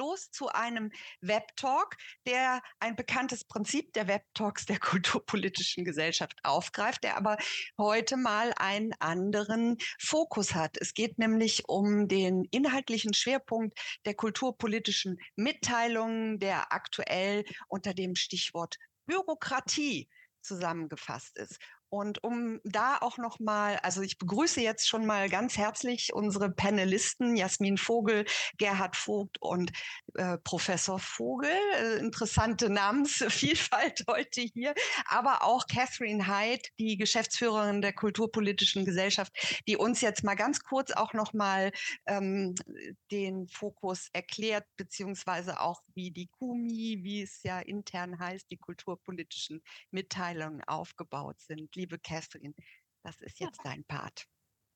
los zu einem Webtalk, der ein bekanntes Prinzip der Webtalks der kulturpolitischen Gesellschaft aufgreift, der aber heute mal einen anderen Fokus hat. Es geht nämlich um den inhaltlichen Schwerpunkt der kulturpolitischen Mitteilungen, der aktuell unter dem Stichwort Bürokratie zusammengefasst ist. Und um da auch noch mal, also ich begrüße jetzt schon mal ganz herzlich unsere Panelisten Jasmin Vogel, Gerhard Vogt und äh, Professor Vogel. Äh, interessante Namensvielfalt heute hier, aber auch Catherine Hyde, die Geschäftsführerin der Kulturpolitischen Gesellschaft, die uns jetzt mal ganz kurz auch noch mal ähm, den Fokus erklärt, beziehungsweise auch wie die KUMI, wie es ja intern heißt, die kulturpolitischen Mitteilungen aufgebaut sind liebe Catherine, das ist jetzt ja. dein Part.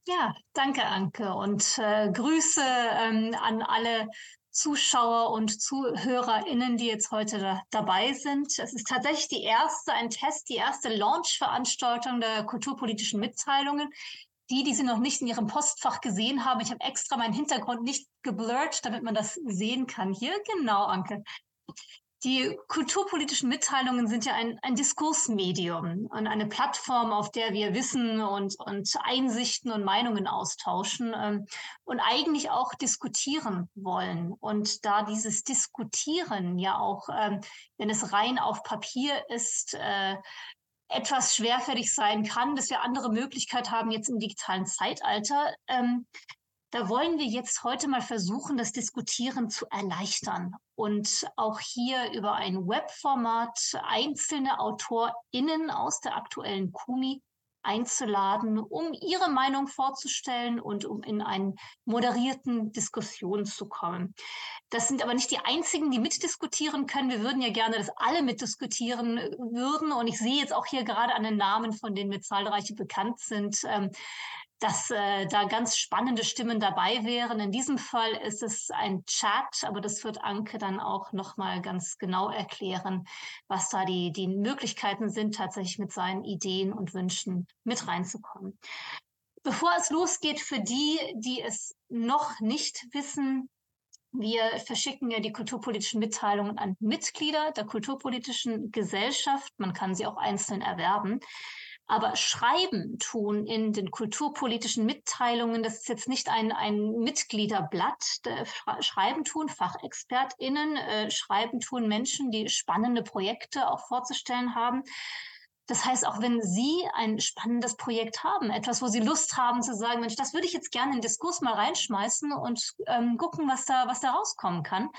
Ja, danke, Anke. Und äh, Grüße ähm, an alle Zuschauer und ZuhörerInnen, die jetzt heute da, dabei sind. Es ist tatsächlich die erste, ein Test, die erste Launch-Veranstaltung der kulturpolitischen Mitteilungen. Die, die sie noch nicht in ihrem Postfach gesehen haben, ich habe extra meinen Hintergrund nicht geblurrt, damit man das sehen kann. Hier, genau, Anke. Die kulturpolitischen Mitteilungen sind ja ein, ein Diskursmedium und eine Plattform, auf der wir Wissen und, und Einsichten und Meinungen austauschen ähm, und eigentlich auch diskutieren wollen. Und da dieses Diskutieren ja auch, ähm, wenn es rein auf Papier ist, äh, etwas schwerfällig sein kann, dass wir andere Möglichkeit haben jetzt im digitalen Zeitalter, ähm, da wollen wir jetzt heute mal versuchen, das Diskutieren zu erleichtern und auch hier über ein Webformat einzelne AutorInnen aus der aktuellen Kumi einzuladen, um ihre Meinung vorzustellen und um in einen moderierten Diskussion zu kommen. Das sind aber nicht die einzigen, die mitdiskutieren können. Wir würden ja gerne, dass alle mitdiskutieren würden. Und ich sehe jetzt auch hier gerade an den Namen, von denen mir zahlreiche bekannt sind, ähm, dass äh, da ganz spannende Stimmen dabei wären. In diesem Fall ist es ein Chat, aber das wird Anke dann auch noch mal ganz genau erklären, was da die die Möglichkeiten sind, tatsächlich mit seinen Ideen und Wünschen mit reinzukommen. Bevor es losgeht, für die, die es noch nicht wissen, wir verschicken ja die kulturpolitischen Mitteilungen an Mitglieder der kulturpolitischen Gesellschaft. Man kann sie auch einzeln erwerben. Aber Schreiben tun in den kulturpolitischen Mitteilungen, das ist jetzt nicht ein, ein Mitgliederblatt. Schreiben tun FachexpertInnen, äh, Schreiben tun Menschen, die spannende Projekte auch vorzustellen haben. Das heißt, auch wenn Sie ein spannendes Projekt haben, etwas, wo Sie Lust haben zu sagen, Mensch, das würde ich jetzt gerne in den Diskurs mal reinschmeißen und ähm, gucken, was da, was da rauskommen kann,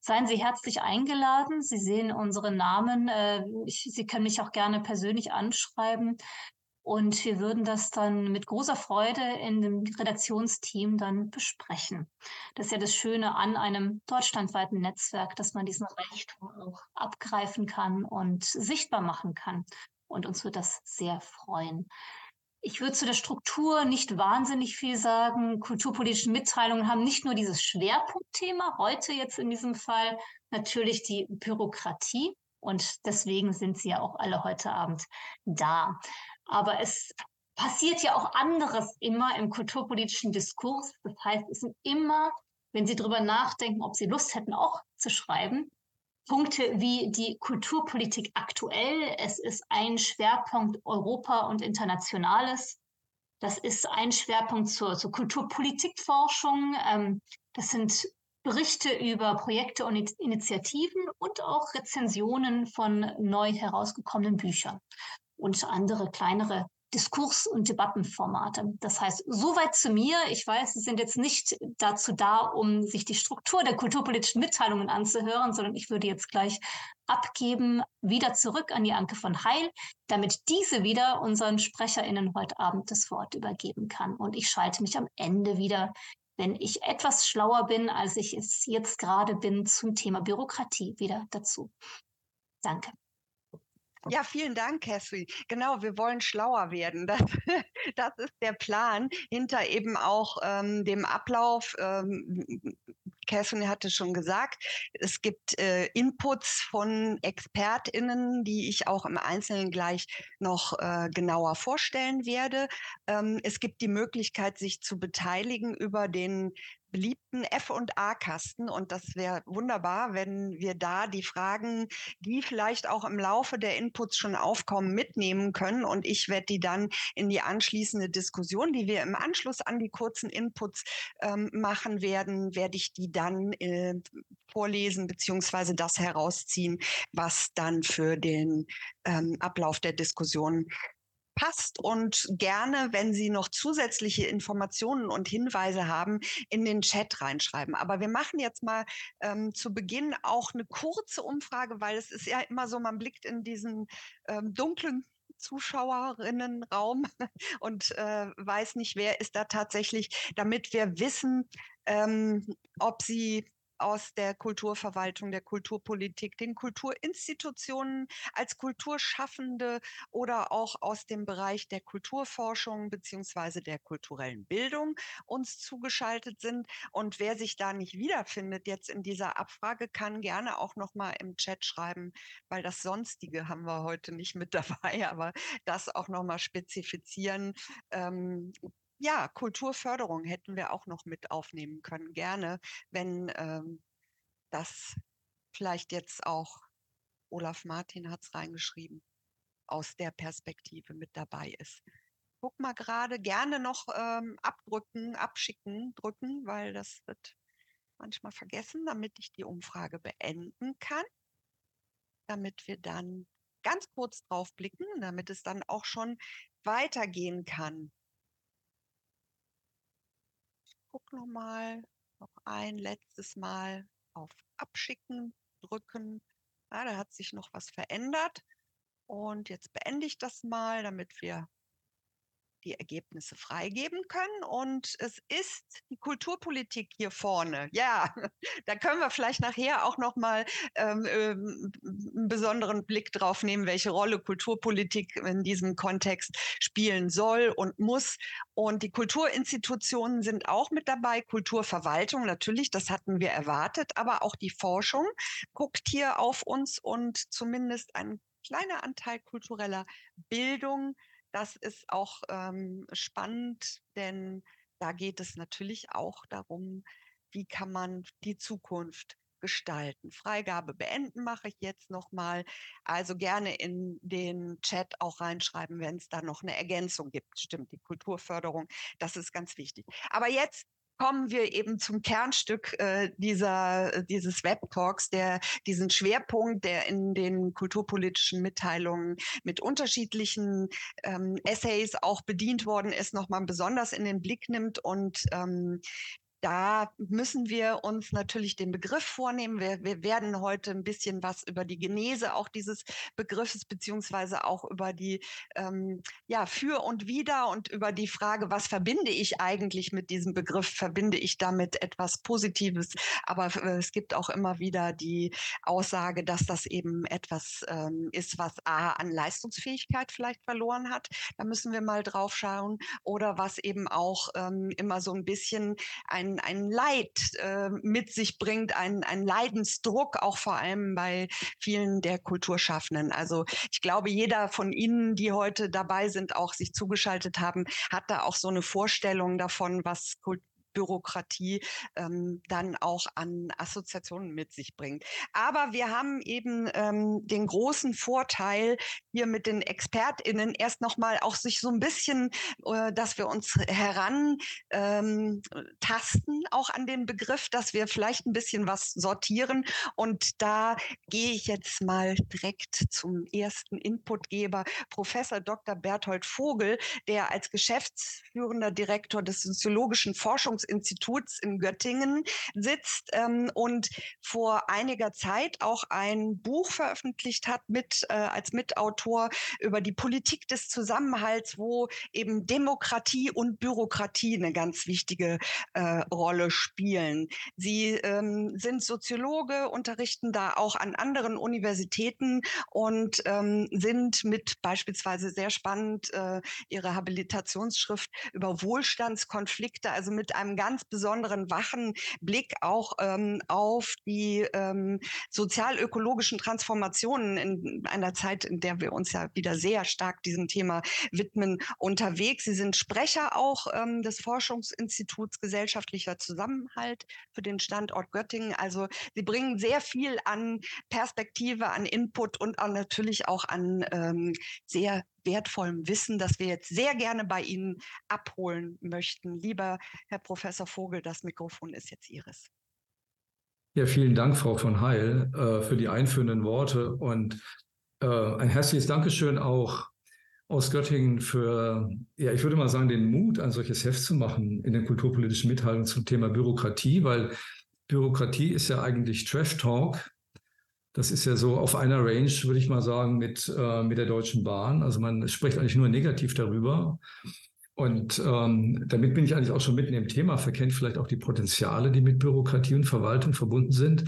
seien Sie herzlich eingeladen. Sie sehen unsere Namen. Äh, ich, Sie können mich auch gerne persönlich anschreiben. Und wir würden das dann mit großer Freude in dem Redaktionsteam dann besprechen. Das ist ja das Schöne an einem deutschlandweiten Netzwerk, dass man diesen Reichtum auch abgreifen kann und sichtbar machen kann und uns wird das sehr freuen. Ich würde zu der Struktur nicht wahnsinnig viel sagen. Kulturpolitische Mitteilungen haben nicht nur dieses Schwerpunktthema, heute jetzt in diesem Fall natürlich die Bürokratie. Und deswegen sind sie ja auch alle heute Abend da. Aber es passiert ja auch anderes immer im kulturpolitischen Diskurs. Das heißt, es sind immer, wenn Sie darüber nachdenken, ob Sie Lust hätten, auch zu schreiben, Punkte wie die Kulturpolitik aktuell. Es ist ein Schwerpunkt Europa und Internationales. Das ist ein Schwerpunkt zur, zur Kulturpolitikforschung. Ähm, das sind Berichte über Projekte und Initiativen und auch Rezensionen von neu herausgekommenen Büchern und andere kleinere Diskurs- und Debattenformate. Das heißt, soweit zu mir. Ich weiß, Sie sind jetzt nicht dazu da, um sich die Struktur der kulturpolitischen Mitteilungen anzuhören, sondern ich würde jetzt gleich abgeben, wieder zurück an die Anke von Heil, damit diese wieder unseren SprecherInnen heute Abend das Wort übergeben kann. Und ich schalte mich am Ende wieder, wenn ich etwas schlauer bin, als ich es jetzt gerade bin, zum Thema Bürokratie wieder dazu. Danke. Ja, vielen Dank, Catherine. Genau, wir wollen schlauer werden. Das, das ist der Plan hinter eben auch ähm, dem Ablauf. Ähm, Catherine hatte schon gesagt, es gibt äh, Inputs von ExpertInnen, die ich auch im Einzelnen gleich noch äh, genauer vorstellen werde. Ähm, es gibt die Möglichkeit, sich zu beteiligen über den beliebten F&A-Kasten und das wäre wunderbar, wenn wir da die Fragen, die vielleicht auch im Laufe der Inputs schon aufkommen, mitnehmen können. Und ich werde die dann in die anschließende Diskussion, die wir im Anschluss an die kurzen Inputs ähm, machen werden, werde ich die dann äh, vorlesen beziehungsweise das herausziehen, was dann für den ähm, Ablauf der Diskussion passt und gerne, wenn Sie noch zusätzliche Informationen und Hinweise haben, in den Chat reinschreiben. Aber wir machen jetzt mal ähm, zu Beginn auch eine kurze Umfrage, weil es ist ja immer so, man blickt in diesen ähm, dunklen Zuschauerinnenraum und äh, weiß nicht, wer ist da tatsächlich, damit wir wissen, ähm, ob sie aus der Kulturverwaltung, der Kulturpolitik, den Kulturinstitutionen als Kulturschaffende oder auch aus dem Bereich der Kulturforschung beziehungsweise der kulturellen Bildung uns zugeschaltet sind. Und wer sich da nicht wiederfindet jetzt in dieser Abfrage, kann gerne auch noch mal im Chat schreiben, weil das Sonstige haben wir heute nicht mit dabei, aber das auch noch mal spezifizieren. Ähm, ja, Kulturförderung hätten wir auch noch mit aufnehmen können, gerne, wenn ähm, das vielleicht jetzt auch Olaf Martin hat es reingeschrieben, aus der Perspektive mit dabei ist. Guck mal gerade gerne noch ähm, abdrücken, abschicken, drücken, weil das wird manchmal vergessen, damit ich die Umfrage beenden kann, damit wir dann ganz kurz drauf blicken, damit es dann auch schon weitergehen kann gucke nochmal, noch ein letztes Mal auf Abschicken drücken. Ja, da hat sich noch was verändert. Und jetzt beende ich das mal, damit wir die Ergebnisse freigeben können. Und es ist die Kulturpolitik hier vorne. Ja, da können wir vielleicht nachher auch noch mal ähm, ähm, einen besonderen Blick drauf nehmen, welche Rolle Kulturpolitik in diesem Kontext spielen soll und muss. Und die Kulturinstitutionen sind auch mit dabei. Kulturverwaltung natürlich, das hatten wir erwartet, aber auch die Forschung guckt hier auf uns und zumindest ein kleiner Anteil kultureller Bildung das ist auch ähm, spannend, denn da geht es natürlich auch darum, wie kann man die Zukunft gestalten. Freigabe beenden mache ich jetzt nochmal. Also gerne in den Chat auch reinschreiben, wenn es da noch eine Ergänzung gibt. Stimmt, die Kulturförderung, das ist ganz wichtig. Aber jetzt kommen wir eben zum Kernstück äh, dieser, dieses Webtalks, der diesen Schwerpunkt, der in den kulturpolitischen Mitteilungen mit unterschiedlichen ähm, Essays auch bedient worden ist, nochmal besonders in den Blick nimmt und ähm, da müssen wir uns natürlich den Begriff vornehmen. Wir, wir, werden heute ein bisschen was über die Genese auch dieses Begriffes beziehungsweise auch über die ähm, ja für und wider und über die Frage, was verbinde ich eigentlich mit diesem Begriff? Verbinde ich damit etwas Positives? Aber äh, es gibt auch immer wieder die Aussage, dass das eben etwas ähm, ist, was a an Leistungsfähigkeit vielleicht verloren hat. Da müssen wir mal drauf schauen oder was eben auch ähm, immer so ein bisschen ein ein, Leid äh, mit sich bringt, ein, ein Leidensdruck, auch vor allem bei vielen der Kulturschaffenden. Also ich glaube, jeder von Ihnen, die heute dabei sind, auch sich zugeschaltet haben, hat da auch so eine Vorstellung davon, was Kultur Bürokratie ähm, dann auch an Assoziationen mit sich bringt. Aber wir haben eben ähm, den großen Vorteil hier mit den ExpertInnen erst nochmal auch sich so ein bisschen, äh, dass wir uns heran ähm, auch an den Begriff, dass wir vielleicht ein bisschen was sortieren. Und da gehe ich jetzt mal direkt zum ersten Inputgeber, Professor Dr. Berthold Vogel, der als geschäftsführender Direktor des Soziologischen Forschungs Instituts in Göttingen sitzt ähm, und vor einiger Zeit auch ein Buch veröffentlicht hat mit äh, als Mitautor über die Politik des Zusammenhalts, wo eben Demokratie und Bürokratie eine ganz wichtige äh, Rolle spielen. Sie ähm, sind Soziologe, unterrichten da auch an anderen Universitäten und ähm, sind mit beispielsweise sehr spannend äh, ihre Habilitationsschrift über Wohlstandskonflikte, also mit einem einen ganz besonderen wachen Blick auch ähm, auf die ähm, sozialökologischen Transformationen in einer Zeit, in der wir uns ja wieder sehr stark diesem Thema widmen, unterwegs. Sie sind Sprecher auch ähm, des Forschungsinstituts Gesellschaftlicher Zusammenhalt für den Standort Göttingen. Also Sie bringen sehr viel an Perspektive, an Input und an, natürlich auch an ähm, sehr wertvollem Wissen, das wir jetzt sehr gerne bei Ihnen abholen möchten. Lieber Herr Professor Vogel, das Mikrofon ist jetzt Ihres. Ja, vielen Dank, Frau von Heil, äh, für die einführenden Worte und äh, ein herzliches Dankeschön auch aus Göttingen für, ja, ich würde mal sagen, den Mut, ein solches Heft zu machen in den kulturpolitischen Mitteilungen zum Thema Bürokratie, weil Bürokratie ist ja eigentlich Trash Talk das ist ja so auf einer Range, würde ich mal sagen, mit, äh, mit der Deutschen Bahn. Also man spricht eigentlich nur negativ darüber. Und ähm, damit bin ich eigentlich auch schon mitten im Thema, verkennt vielleicht auch die Potenziale, die mit Bürokratie und Verwaltung verbunden sind.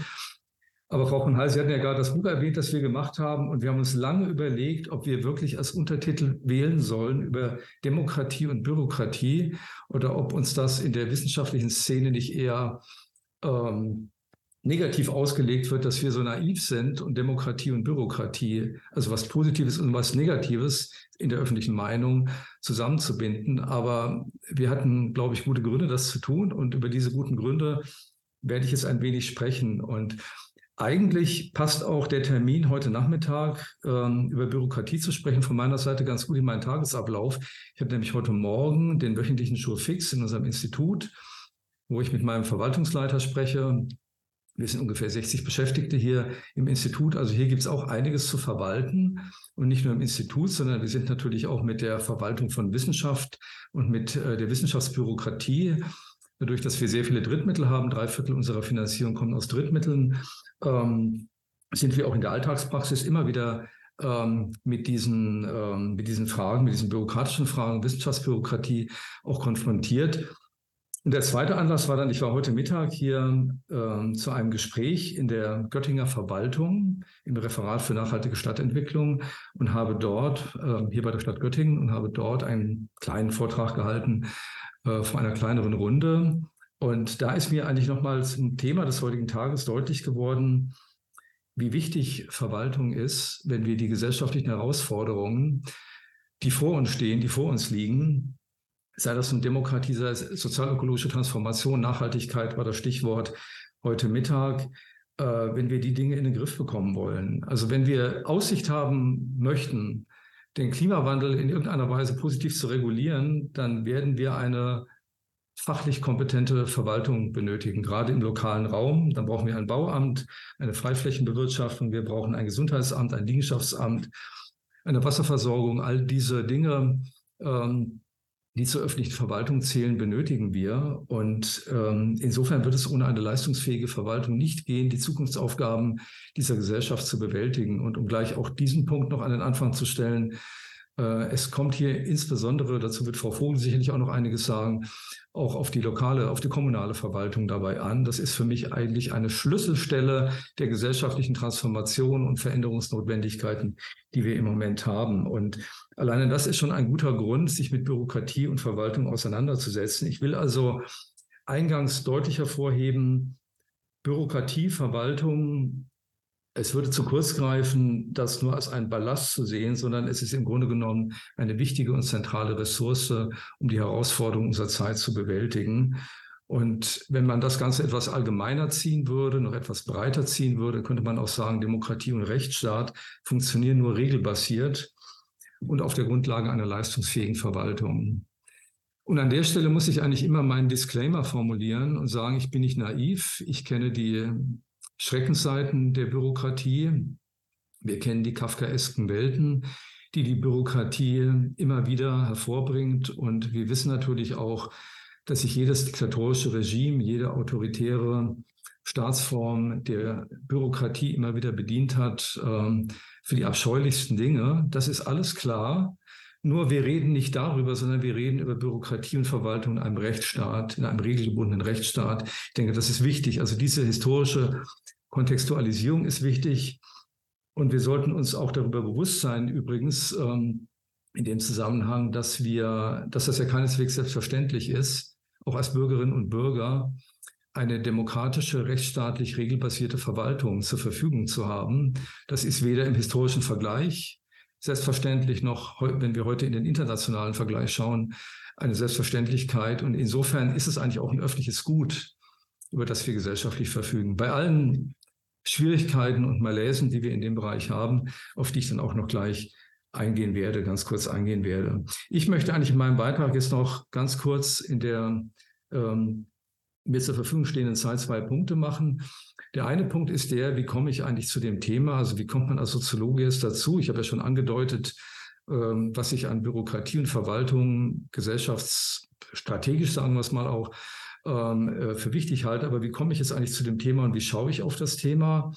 Aber Frau von Heil, Sie hatten ja gerade das Buch erwähnt, das wir gemacht haben. Und wir haben uns lange überlegt, ob wir wirklich als Untertitel wählen sollen über Demokratie und Bürokratie oder ob uns das in der wissenschaftlichen Szene nicht eher ähm, negativ ausgelegt wird, dass wir so naiv sind und Demokratie und Bürokratie, also was Positives und was Negatives in der öffentlichen Meinung zusammenzubinden. Aber wir hatten, glaube ich, gute Gründe, das zu tun. Und über diese guten Gründe werde ich jetzt ein wenig sprechen. Und eigentlich passt auch der Termin heute Nachmittag ähm, über Bürokratie zu sprechen von meiner Seite ganz gut in meinen Tagesablauf. Ich habe nämlich heute Morgen den wöchentlichen Schulfix in unserem Institut, wo ich mit meinem Verwaltungsleiter spreche wir sind ungefähr 60 Beschäftigte hier im Institut. Also hier gibt es auch einiges zu verwalten. Und nicht nur im Institut, sondern wir sind natürlich auch mit der Verwaltung von Wissenschaft und mit äh, der Wissenschaftsbürokratie, dadurch, dass wir sehr viele Drittmittel haben, drei Viertel unserer Finanzierung kommen aus Drittmitteln, ähm, sind wir auch in der Alltagspraxis immer wieder ähm, mit, diesen, ähm, mit diesen Fragen, mit diesen bürokratischen Fragen, Wissenschaftsbürokratie auch konfrontiert. Und der zweite Anlass war dann, ich war heute Mittag hier äh, zu einem Gespräch in der Göttinger Verwaltung im Referat für nachhaltige Stadtentwicklung und habe dort, äh, hier bei der Stadt Göttingen, und habe dort einen kleinen Vortrag gehalten äh, vor einer kleineren Runde. Und da ist mir eigentlich nochmal zum Thema des heutigen Tages deutlich geworden, wie wichtig Verwaltung ist, wenn wir die gesellschaftlichen Herausforderungen, die vor uns stehen, die vor uns liegen, sei das nun Demokratie, sei es sozialökologische Transformation, Nachhaltigkeit war das Stichwort heute Mittag, äh, wenn wir die Dinge in den Griff bekommen wollen. Also wenn wir Aussicht haben möchten, den Klimawandel in irgendeiner Weise positiv zu regulieren, dann werden wir eine fachlich kompetente Verwaltung benötigen, gerade im lokalen Raum. Dann brauchen wir ein Bauamt, eine Freiflächenbewirtschaftung, wir brauchen ein Gesundheitsamt, ein Liegenschaftsamt, eine Wasserversorgung, all diese Dinge. Ähm, die zur öffentlichen Verwaltung zählen, benötigen wir. Und ähm, insofern wird es ohne eine leistungsfähige Verwaltung nicht gehen, die Zukunftsaufgaben dieser Gesellschaft zu bewältigen. Und um gleich auch diesen Punkt noch an den Anfang zu stellen, es kommt hier insbesondere, dazu wird Frau Vogel sicherlich auch noch einiges sagen, auch auf die lokale, auf die kommunale Verwaltung dabei an. Das ist für mich eigentlich eine Schlüsselstelle der gesellschaftlichen Transformation und Veränderungsnotwendigkeiten, die wir im Moment haben. Und alleine das ist schon ein guter Grund, sich mit Bürokratie und Verwaltung auseinanderzusetzen. Ich will also eingangs deutlich hervorheben, Bürokratie, Verwaltung es würde zu kurz greifen, das nur als einen Ballast zu sehen, sondern es ist im Grunde genommen eine wichtige und zentrale Ressource, um die Herausforderungen unserer Zeit zu bewältigen. Und wenn man das Ganze etwas allgemeiner ziehen würde, noch etwas breiter ziehen würde, könnte man auch sagen, Demokratie und Rechtsstaat funktionieren nur regelbasiert und auf der Grundlage einer leistungsfähigen Verwaltung. Und an der Stelle muss ich eigentlich immer meinen Disclaimer formulieren und sagen, ich bin nicht naiv. Ich kenne die Schreckensseiten der Bürokratie. Wir kennen die kafkaesken Welten, die die Bürokratie immer wieder hervorbringt. Und wir wissen natürlich auch, dass sich jedes diktatorische Regime, jede autoritäre Staatsform der Bürokratie immer wieder bedient hat ähm, für die abscheulichsten Dinge. Das ist alles klar. Nur wir reden nicht darüber, sondern wir reden über Bürokratie und Verwaltung in einem Rechtsstaat, in einem regelgebundenen Rechtsstaat. Ich denke, das ist wichtig. Also diese historische Kontextualisierung ist wichtig. Und wir sollten uns auch darüber bewusst sein, übrigens, ähm, in dem Zusammenhang, dass wir, dass das ja keineswegs selbstverständlich ist, auch als Bürgerinnen und Bürger, eine demokratische, rechtsstaatlich regelbasierte Verwaltung zur Verfügung zu haben. Das ist weder im historischen Vergleich selbstverständlich noch, wenn wir heute in den internationalen Vergleich schauen, eine Selbstverständlichkeit. Und insofern ist es eigentlich auch ein öffentliches Gut, über das wir gesellschaftlich verfügen. Bei allen Schwierigkeiten und Malaisen, die wir in dem Bereich haben, auf die ich dann auch noch gleich eingehen werde, ganz kurz eingehen werde. Ich möchte eigentlich in meinem Beitrag jetzt noch ganz kurz in der ähm, mir zur Verfügung stehenden Zeit zwei Punkte machen. Der eine Punkt ist der, wie komme ich eigentlich zu dem Thema? Also wie kommt man als Soziologe jetzt dazu? Ich habe ja schon angedeutet, ähm, was ich an Bürokratie und Verwaltung gesellschaftsstrategisch, sagen wir es mal auch, ähm, äh, für wichtig halte. Aber wie komme ich jetzt eigentlich zu dem Thema und wie schaue ich auf das Thema?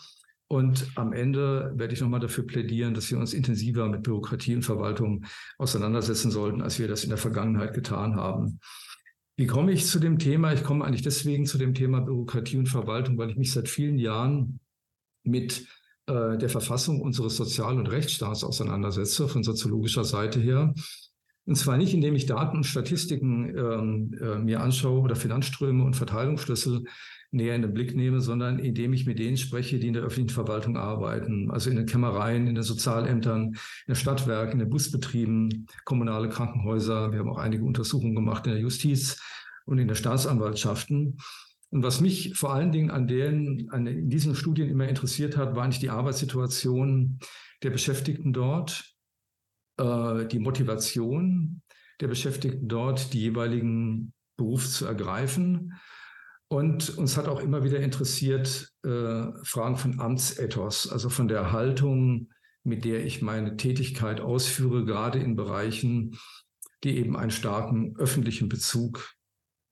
Und am Ende werde ich nochmal dafür plädieren, dass wir uns intensiver mit Bürokratie und Verwaltung auseinandersetzen sollten, als wir das in der Vergangenheit getan haben. Wie komme ich zu dem Thema? Ich komme eigentlich deswegen zu dem Thema Bürokratie und Verwaltung, weil ich mich seit vielen Jahren mit äh, der Verfassung unseres Sozial- und Rechtsstaats auseinandersetze, von soziologischer Seite her. Und zwar nicht, indem ich Daten und Statistiken ähm, äh, mir anschaue oder Finanzströme und Verteilungsschlüssel näher in den Blick nehme, sondern indem ich mit denen spreche, die in der öffentlichen Verwaltung arbeiten, also in den Kämmereien, in den Sozialämtern, in den Stadtwerken, in den Busbetrieben, kommunale Krankenhäuser. Wir haben auch einige Untersuchungen gemacht in der Justiz und in den Staatsanwaltschaften. Und was mich vor allen Dingen an, denen, an in diesen Studien immer interessiert hat, war eigentlich die Arbeitssituation der Beschäftigten dort, äh, die Motivation der Beschäftigten dort, die jeweiligen Beruf zu ergreifen und uns hat auch immer wieder interessiert äh, Fragen von Amtsethos, also von der Haltung, mit der ich meine Tätigkeit ausführe, gerade in Bereichen, die eben einen starken öffentlichen Bezug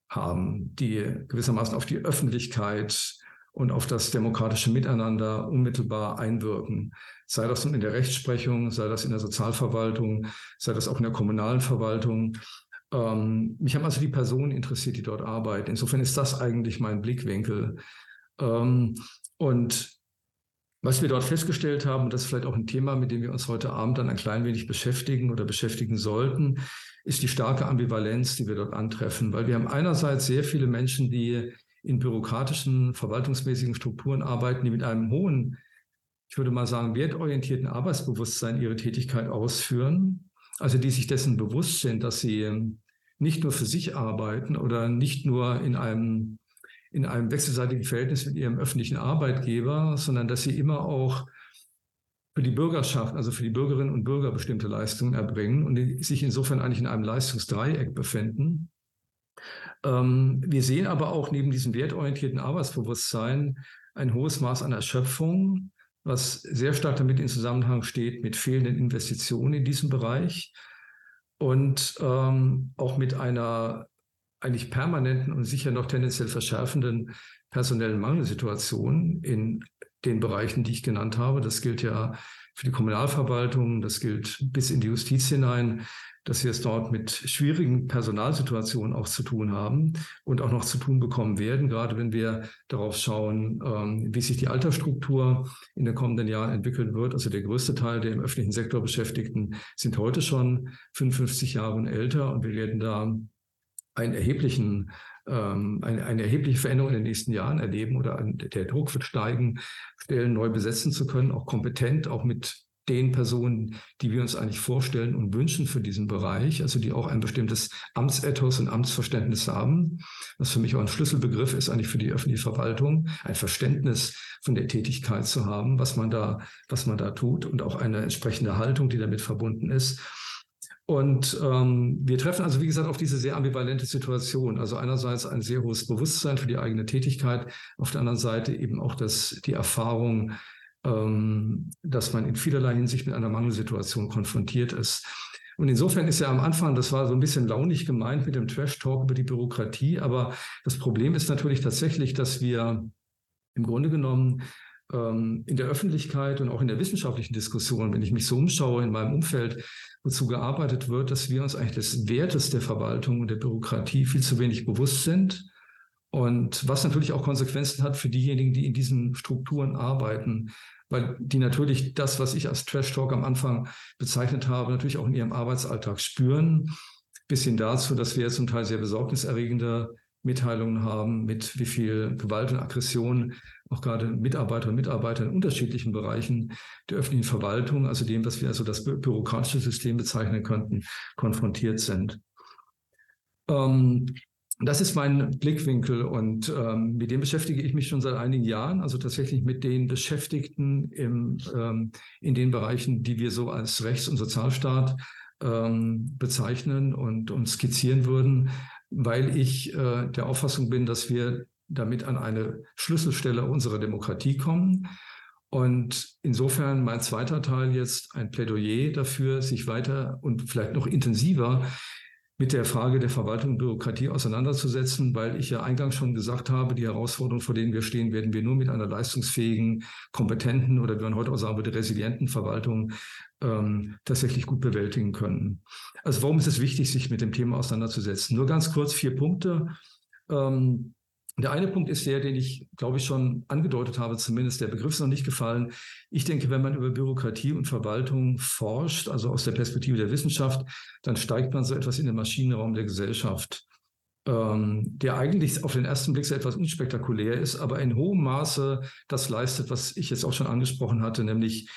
haben, die gewissermaßen auf die Öffentlichkeit und auf das demokratische Miteinander unmittelbar einwirken. Sei das nun in der Rechtsprechung, sei das in der Sozialverwaltung, sei das auch in der kommunalen Verwaltung. Ähm, mich haben also die Personen interessiert, die dort arbeiten. Insofern ist das eigentlich mein Blickwinkel. Ähm, und was wir dort festgestellt haben, und das ist vielleicht auch ein Thema, mit dem wir uns heute Abend dann ein klein wenig beschäftigen oder beschäftigen sollten, ist die starke Ambivalenz, die wir dort antreffen. Weil wir haben einerseits sehr viele Menschen, die in bürokratischen, verwaltungsmäßigen Strukturen arbeiten, die mit einem hohen, ich würde mal sagen, wertorientierten Arbeitsbewusstsein ihre Tätigkeit ausführen also die sich dessen bewusst sind, dass sie ähm, nicht nur für sich arbeiten oder nicht nur in einem, in einem wechselseitigen Verhältnis mit ihrem öffentlichen Arbeitgeber, sondern dass sie immer auch für die Bürgerschaft, also für die Bürgerinnen und Bürger bestimmte Leistungen erbringen und sich insofern eigentlich in einem Leistungsdreieck befinden. Ähm, wir sehen aber auch neben diesem wertorientierten Arbeitsbewusstsein ein hohes Maß an Erschöpfung, was sehr stark damit in Zusammenhang steht mit fehlenden Investitionen in diesem Bereich und ähm, auch mit einer eigentlich permanenten und sicher noch tendenziell verschärfenden personellen Mangelsituation in den Bereichen, die ich genannt habe. Das gilt ja für die Kommunalverwaltung, das gilt bis in die Justiz hinein dass wir es dort mit schwierigen Personalsituationen auch zu tun haben und auch noch zu tun bekommen werden, gerade wenn wir darauf schauen, ähm, wie sich die Altersstruktur in den kommenden Jahren entwickeln wird. Also der größte Teil der im öffentlichen Sektor Beschäftigten sind heute schon 55 Jahre und älter und wir werden da einen erheblichen ähm, eine, eine erhebliche Veränderung in den nächsten Jahren erleben oder der Druck wird steigen, Stellen neu besetzen zu können, auch kompetent, auch mit den Personen, die wir uns eigentlich vorstellen und wünschen für diesen Bereich, also die auch ein bestimmtes Amtsethos und Amtsverständnis haben, was für mich auch ein Schlüsselbegriff ist eigentlich für die öffentliche Verwaltung, ein Verständnis von der Tätigkeit zu haben, was man da, was man da tut und auch eine entsprechende Haltung, die damit verbunden ist. Und ähm, wir treffen also, wie gesagt, auf diese sehr ambivalente Situation. Also einerseits ein sehr hohes Bewusstsein für die eigene Tätigkeit, auf der anderen Seite eben auch das, die Erfahrung, dass man in vielerlei Hinsicht mit einer Mangelsituation konfrontiert ist. Und insofern ist ja am Anfang, das war so ein bisschen launig gemeint mit dem Trash-Talk über die Bürokratie, aber das Problem ist natürlich tatsächlich, dass wir im Grunde genommen ähm, in der Öffentlichkeit und auch in der wissenschaftlichen Diskussion, wenn ich mich so umschaue in meinem Umfeld, wozu gearbeitet wird, dass wir uns eigentlich des Wertes der Verwaltung und der Bürokratie viel zu wenig bewusst sind. Und was natürlich auch Konsequenzen hat für diejenigen, die in diesen Strukturen arbeiten weil die natürlich das, was ich als Trash Talk am Anfang bezeichnet habe, natürlich auch in ihrem Arbeitsalltag spüren. Bis hin dazu, dass wir zum Teil sehr besorgniserregende Mitteilungen haben, mit wie viel Gewalt und Aggression auch gerade Mitarbeiter und Mitarbeiter in unterschiedlichen Bereichen der öffentlichen Verwaltung, also dem, was wir also das bürokratische System bezeichnen könnten, konfrontiert sind. Ähm, das ist mein Blickwinkel und ähm, mit dem beschäftige ich mich schon seit einigen Jahren, also tatsächlich mit den Beschäftigten im, ähm, in den Bereichen, die wir so als Rechts- und Sozialstaat ähm, bezeichnen und, und skizzieren würden, weil ich äh, der Auffassung bin, dass wir damit an eine Schlüsselstelle unserer Demokratie kommen. Und insofern mein zweiter Teil jetzt ein Plädoyer dafür, sich weiter und vielleicht noch intensiver mit der Frage der Verwaltung und Bürokratie auseinanderzusetzen, weil ich ja eingangs schon gesagt habe, die Herausforderungen, vor denen wir stehen, werden wir nur mit einer leistungsfähigen, kompetenten oder wie man heute auch sagen würde, resilienten Verwaltung ähm, tatsächlich gut bewältigen können. Also warum ist es wichtig, sich mit dem Thema auseinanderzusetzen? Nur ganz kurz vier Punkte. Ähm, der eine Punkt ist der, den ich, glaube ich, schon angedeutet habe, zumindest der Begriff ist noch nicht gefallen. Ich denke, wenn man über Bürokratie und Verwaltung forscht, also aus der Perspektive der Wissenschaft, dann steigt man so etwas in den Maschinenraum der Gesellschaft, ähm, der eigentlich auf den ersten Blick so etwas unspektakulär ist, aber in hohem Maße das leistet, was ich jetzt auch schon angesprochen hatte, nämlich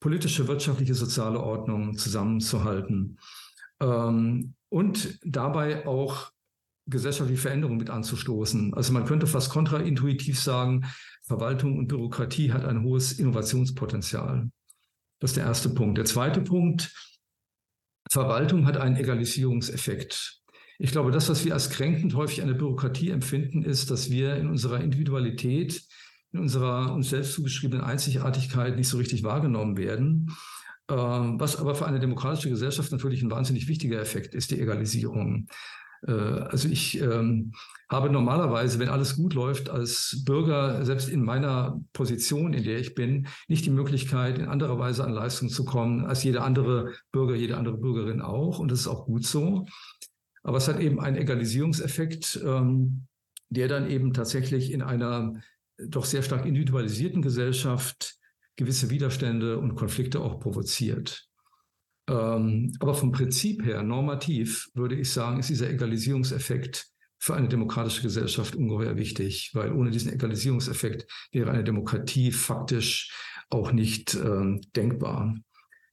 politische, wirtschaftliche, soziale Ordnung zusammenzuhalten. Ähm, und dabei auch gesellschaftliche Veränderungen mit anzustoßen. Also man könnte fast kontraintuitiv sagen, Verwaltung und Bürokratie hat ein hohes Innovationspotenzial. Das ist der erste Punkt. Der zweite Punkt, Verwaltung hat einen Egalisierungseffekt. Ich glaube, das, was wir als kränkend häufig an der Bürokratie empfinden, ist, dass wir in unserer Individualität, in unserer uns selbst zugeschriebenen Einzigartigkeit nicht so richtig wahrgenommen werden. Ähm, was aber für eine demokratische Gesellschaft natürlich ein wahnsinnig wichtiger Effekt ist, die Egalisierung. Äh, also ich ähm, habe normalerweise, wenn alles gut läuft, als Bürger, selbst in meiner Position, in der ich bin, nicht die Möglichkeit, in anderer Weise an Leistung zu kommen, als jeder andere Bürger, jede andere Bürgerin auch. Und das ist auch gut so. Aber es hat eben einen Egalisierungseffekt, ähm, der dann eben tatsächlich in einer doch sehr stark individualisierten Gesellschaft gewisse Widerstände und Konflikte auch provoziert. Ähm, aber vom Prinzip her, normativ, würde ich sagen, ist dieser Egalisierungseffekt für eine demokratische Gesellschaft ungeheuer wichtig, weil ohne diesen Egalisierungseffekt wäre eine Demokratie faktisch auch nicht äh, denkbar.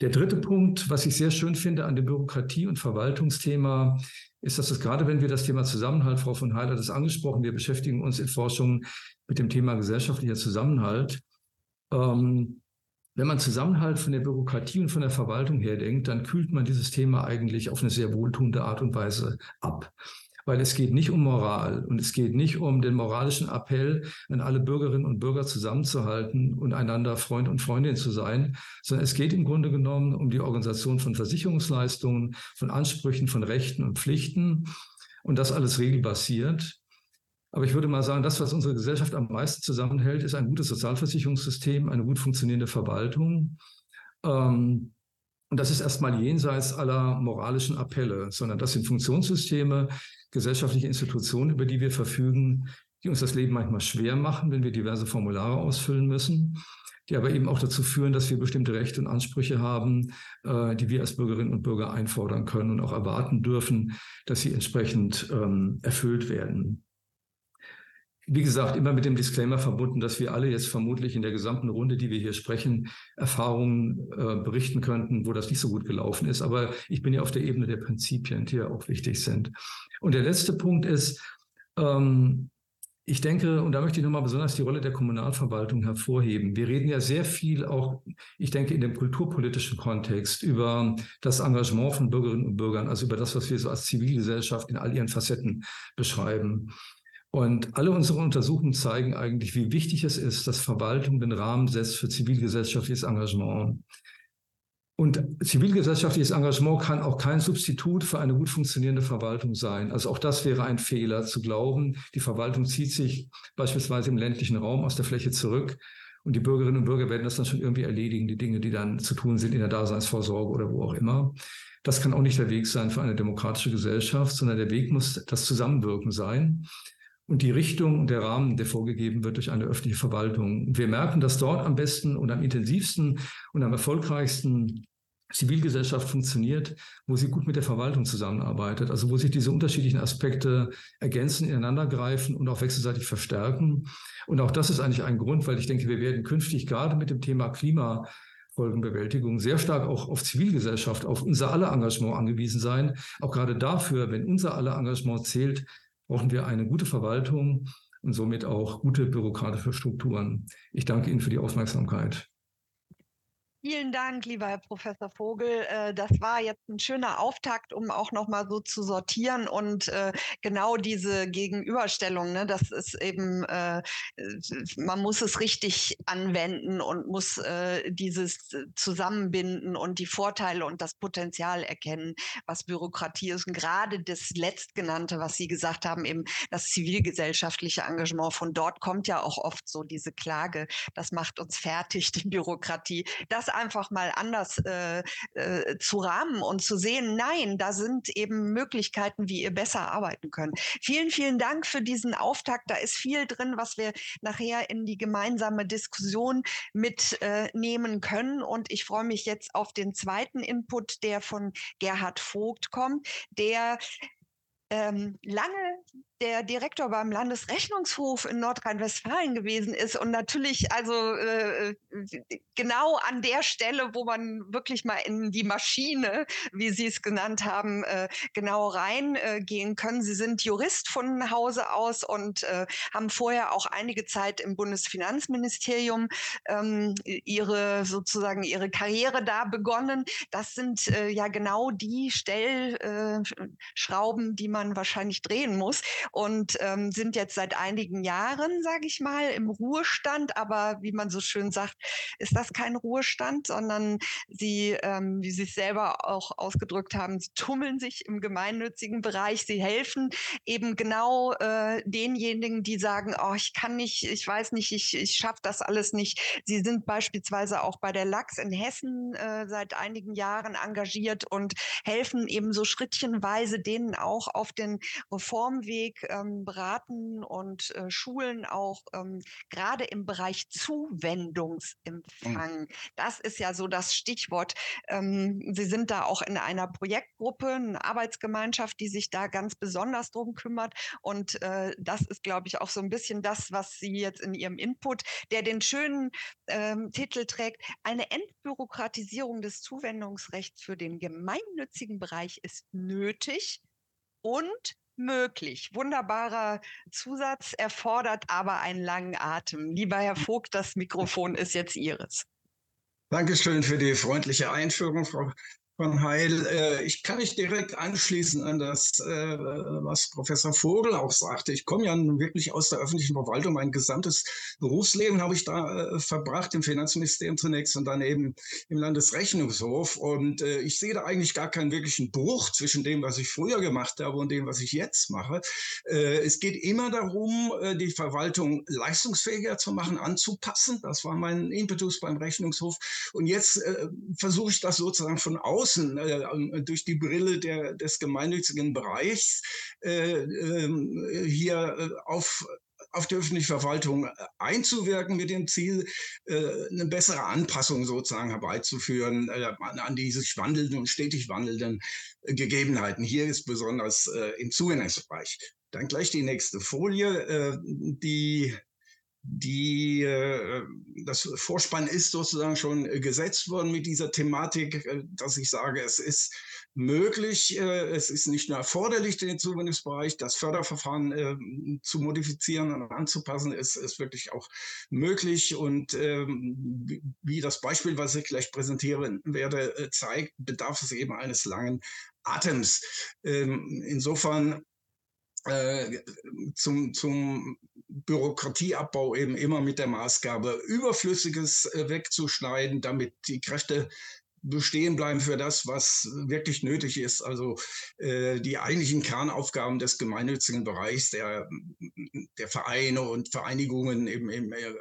Der dritte Punkt, was ich sehr schön finde an dem Bürokratie- und Verwaltungsthema, ist, dass es gerade, wenn wir das Thema Zusammenhalt, Frau von Heil hat es angesprochen, wir beschäftigen uns in Forschung mit dem Thema gesellschaftlicher Zusammenhalt. Ähm, wenn man Zusammenhalt von der Bürokratie und von der Verwaltung her denkt, dann kühlt man dieses Thema eigentlich auf eine sehr wohltuende Art und Weise ab. Weil es geht nicht um Moral und es geht nicht um den moralischen Appell an alle Bürgerinnen und Bürger zusammenzuhalten und einander Freund und Freundin zu sein, sondern es geht im Grunde genommen um die Organisation von Versicherungsleistungen, von Ansprüchen, von Rechten und Pflichten und das alles regelbasiert. Aber ich würde mal sagen, das, was unsere Gesellschaft am meisten zusammenhält, ist ein gutes Sozialversicherungssystem, eine gut funktionierende Verwaltung. Ähm, und das ist erstmal jenseits aller moralischen Appelle, sondern das sind Funktionssysteme, gesellschaftliche Institutionen, über die wir verfügen, die uns das Leben manchmal schwer machen, wenn wir diverse Formulare ausfüllen müssen, die aber eben auch dazu führen, dass wir bestimmte Rechte und Ansprüche haben, äh, die wir als Bürgerinnen und Bürger einfordern können und auch erwarten dürfen, dass sie entsprechend ähm, erfüllt werden wie gesagt, immer mit dem Disclaimer verbunden, dass wir alle jetzt vermutlich in der gesamten Runde, die wir hier sprechen, Erfahrungen äh, berichten könnten, wo das nicht so gut gelaufen ist. Aber ich bin ja auf der Ebene der Prinzipien, die ja auch wichtig sind. Und der letzte Punkt ist, ähm, ich denke, und da möchte ich nochmal besonders die Rolle der Kommunalverwaltung hervorheben. Wir reden ja sehr viel auch, ich denke, in dem kulturpolitischen Kontext über das Engagement von Bürgerinnen und Bürgern, also über das, was wir so als Zivilgesellschaft in all ihren Facetten beschreiben. Und alle unsere Untersuchungen zeigen eigentlich, wie wichtig es ist, dass Verwaltung den Rahmen setzt für zivilgesellschaftliches Engagement. Und zivilgesellschaftliches Engagement kann auch kein Substitut für eine gut funktionierende Verwaltung sein. Also auch das wäre ein Fehler, zu glauben, die Verwaltung zieht sich beispielsweise im ländlichen Raum aus der Fläche zurück und die Bürgerinnen und Bürger werden das dann schon irgendwie erledigen, die Dinge, die dann zu tun sind in der Daseinsvorsorge oder wo auch immer. Das kann auch nicht der Weg sein für eine demokratische Gesellschaft, sondern der Weg muss das Zusammenwirken sein und die Richtung und der Rahmen, der vorgegeben wird durch eine öffentliche Verwaltung. wir merken, dass dort am besten und am intensivsten und am erfolgreichsten Zivilgesellschaft funktioniert, wo sie gut mit der Verwaltung zusammenarbeitet, also wo sich diese unterschiedlichen Aspekte ergänzen, ineinandergreifen und auch wechselseitig verstärken. Und auch das ist eigentlich ein Grund, weil ich denke, wir werden künftig gerade mit dem Thema Klimafolgenbewältigung sehr stark auch auf Zivilgesellschaft, auf unser aller Engagement angewiesen sein. Auch gerade dafür, wenn unser aller Engagement zählt, brauchen wir eine gute Verwaltung und somit auch gute bürokratische Strukturen. Ich danke Ihnen für die Aufmerksamkeit. Vielen Dank, lieber Herr Professor Vogel. Äh, das war jetzt ein schöner Auftakt, um auch noch mal so zu sortieren und äh, genau diese Gegenüberstellung. Ne, das ist eben, äh, man muss es richtig anwenden und muss dieses zusammenbinden und die Vorteile und das Potenzial erkennen, was Bürokratie ist. Und gerade das Letztgenannte, was Sie gesagt haben, eben das zivilgesellschaftliche Engagement. Von dort kommt ja auch oft so diese Klage. Das macht uns fertig, die Bürokratie. Das einfach mal anders äh, äh, zu rahmen und zu sehen, nein, da sind eben Möglichkeiten, wie ihr besser arbeiten könnt. Vielen, vielen Dank für diesen Auftakt. Da ist viel drin, was wir nachher in die gemeinsame Diskussion mitnehmen äh, können. Und ich freue mich jetzt auf den zweiten Input, der von Gerhard Vogt kommt, der ähm, lange der Direktor beim Landesrechnungshof in Nordrhein-Westfalen gewesen ist und natürlich also äh, genau an der Stelle, wo man wirklich mal in die Maschine, wie Sie es genannt haben, äh, genau reingehen äh, können. Sie sind Jurist von Hause aus und äh, haben vorher auch einige Zeit im Bundesfinanzministerium ähm, ihre sozusagen ihre Karriere da begonnen. Das sind äh, ja genau die Stellschrauben, die man wahrscheinlich drehen muss und ähm, sind jetzt seit einigen Jahren, sage ich mal, im Ruhestand. Aber wie man so schön sagt, ist das kein Ruhestand, sondern sie, ähm, wie sie es selber auch ausgedrückt haben, sie tummeln sich im gemeinnützigen Bereich. Sie helfen eben genau äh, denjenigen, die sagen, oh, ich kann nicht, ich weiß nicht, ich, ich schaffe das alles nicht. Sie sind beispielsweise auch bei der Lachs in Hessen äh, seit einigen Jahren engagiert und helfen eben so schrittchenweise denen auch auf den Reformweg ähm, beraten und äh, schulen auch ähm, gerade im Bereich Zuwendungsempfang. Mhm. Das ist ja so das Stichwort. Ähm, Sie sind da auch in einer Projektgruppe, eine Arbeitsgemeinschaft, die sich da ganz besonders drum kümmert. Und äh, das ist, glaube ich, auch so ein bisschen das, was Sie jetzt in Ihrem Input, der den schönen ähm, Titel trägt, eine Entbürokratisierung des Zuwendungsrechts für den gemeinnützigen Bereich ist nötig und möglich. Wunderbarer Zusatz, erfordert aber einen langen Atem. Lieber Herr Vogt, das Mikrofon ist jetzt Ihres. Dankeschön für die freundliche Einführung, Frau von Heil. Äh, ich kann mich direkt anschließen an das, äh, was Professor Vogel auch sagte. Ich komme ja wirklich aus der öffentlichen Verwaltung. Mein gesamtes Berufsleben habe ich da äh, verbracht, im Finanzministerium zunächst und dann eben im Landesrechnungshof. Und ich sehe da eigentlich gar keinen wirklichen Bruch zwischen dem, was ich früher gemacht habe und dem, was ich jetzt mache. Es geht immer darum, die Verwaltung leistungsfähiger zu machen, anzupassen. Das war mein Impetus beim Rechnungshof. Und jetzt versuche ich das sozusagen von außen außen äh, durch die Brille der, des gemeinnützigen Bereichs äh, ähm, äh, hier auf auf die öffentliche Verwaltung äh, einzuwirken mit dem Ziel, äh, eine bessere Anpassung sozusagen herbeizuführen äh, an die sich wandelnden und stetig wandelnden Gegebenheiten. Hier ist besonders im Zuwendungsbereich. Dann gleich die nächste Folie, die die, äh, das Vorspann ist sozusagen schon gesetzt worden mit dieser Thematik, äh, dass ich sage, es ist möglich, äh, es ist nicht nur erforderlich, den Zuwendungsbereich, das Förderverfahren zu modifizieren und anzupassen, es ist wirklich auch möglich. Und ähm, wie das Beispiel, was ich gleich präsentieren werde, zeigt, bedarf es eben eines langen Atems. Ähm, insofern zum, zum Bürokratieabbau eben immer mit der Maßgabe, Überflüssiges äh, wegzuschneiden, damit die Kräfte bestehen bleiben für das, was wirklich nötig ist. Also äh, die eigentlichen Kernaufgaben des gemeinnützigen Bereichs, der, der Vereine und Vereinigungen eben im, äh,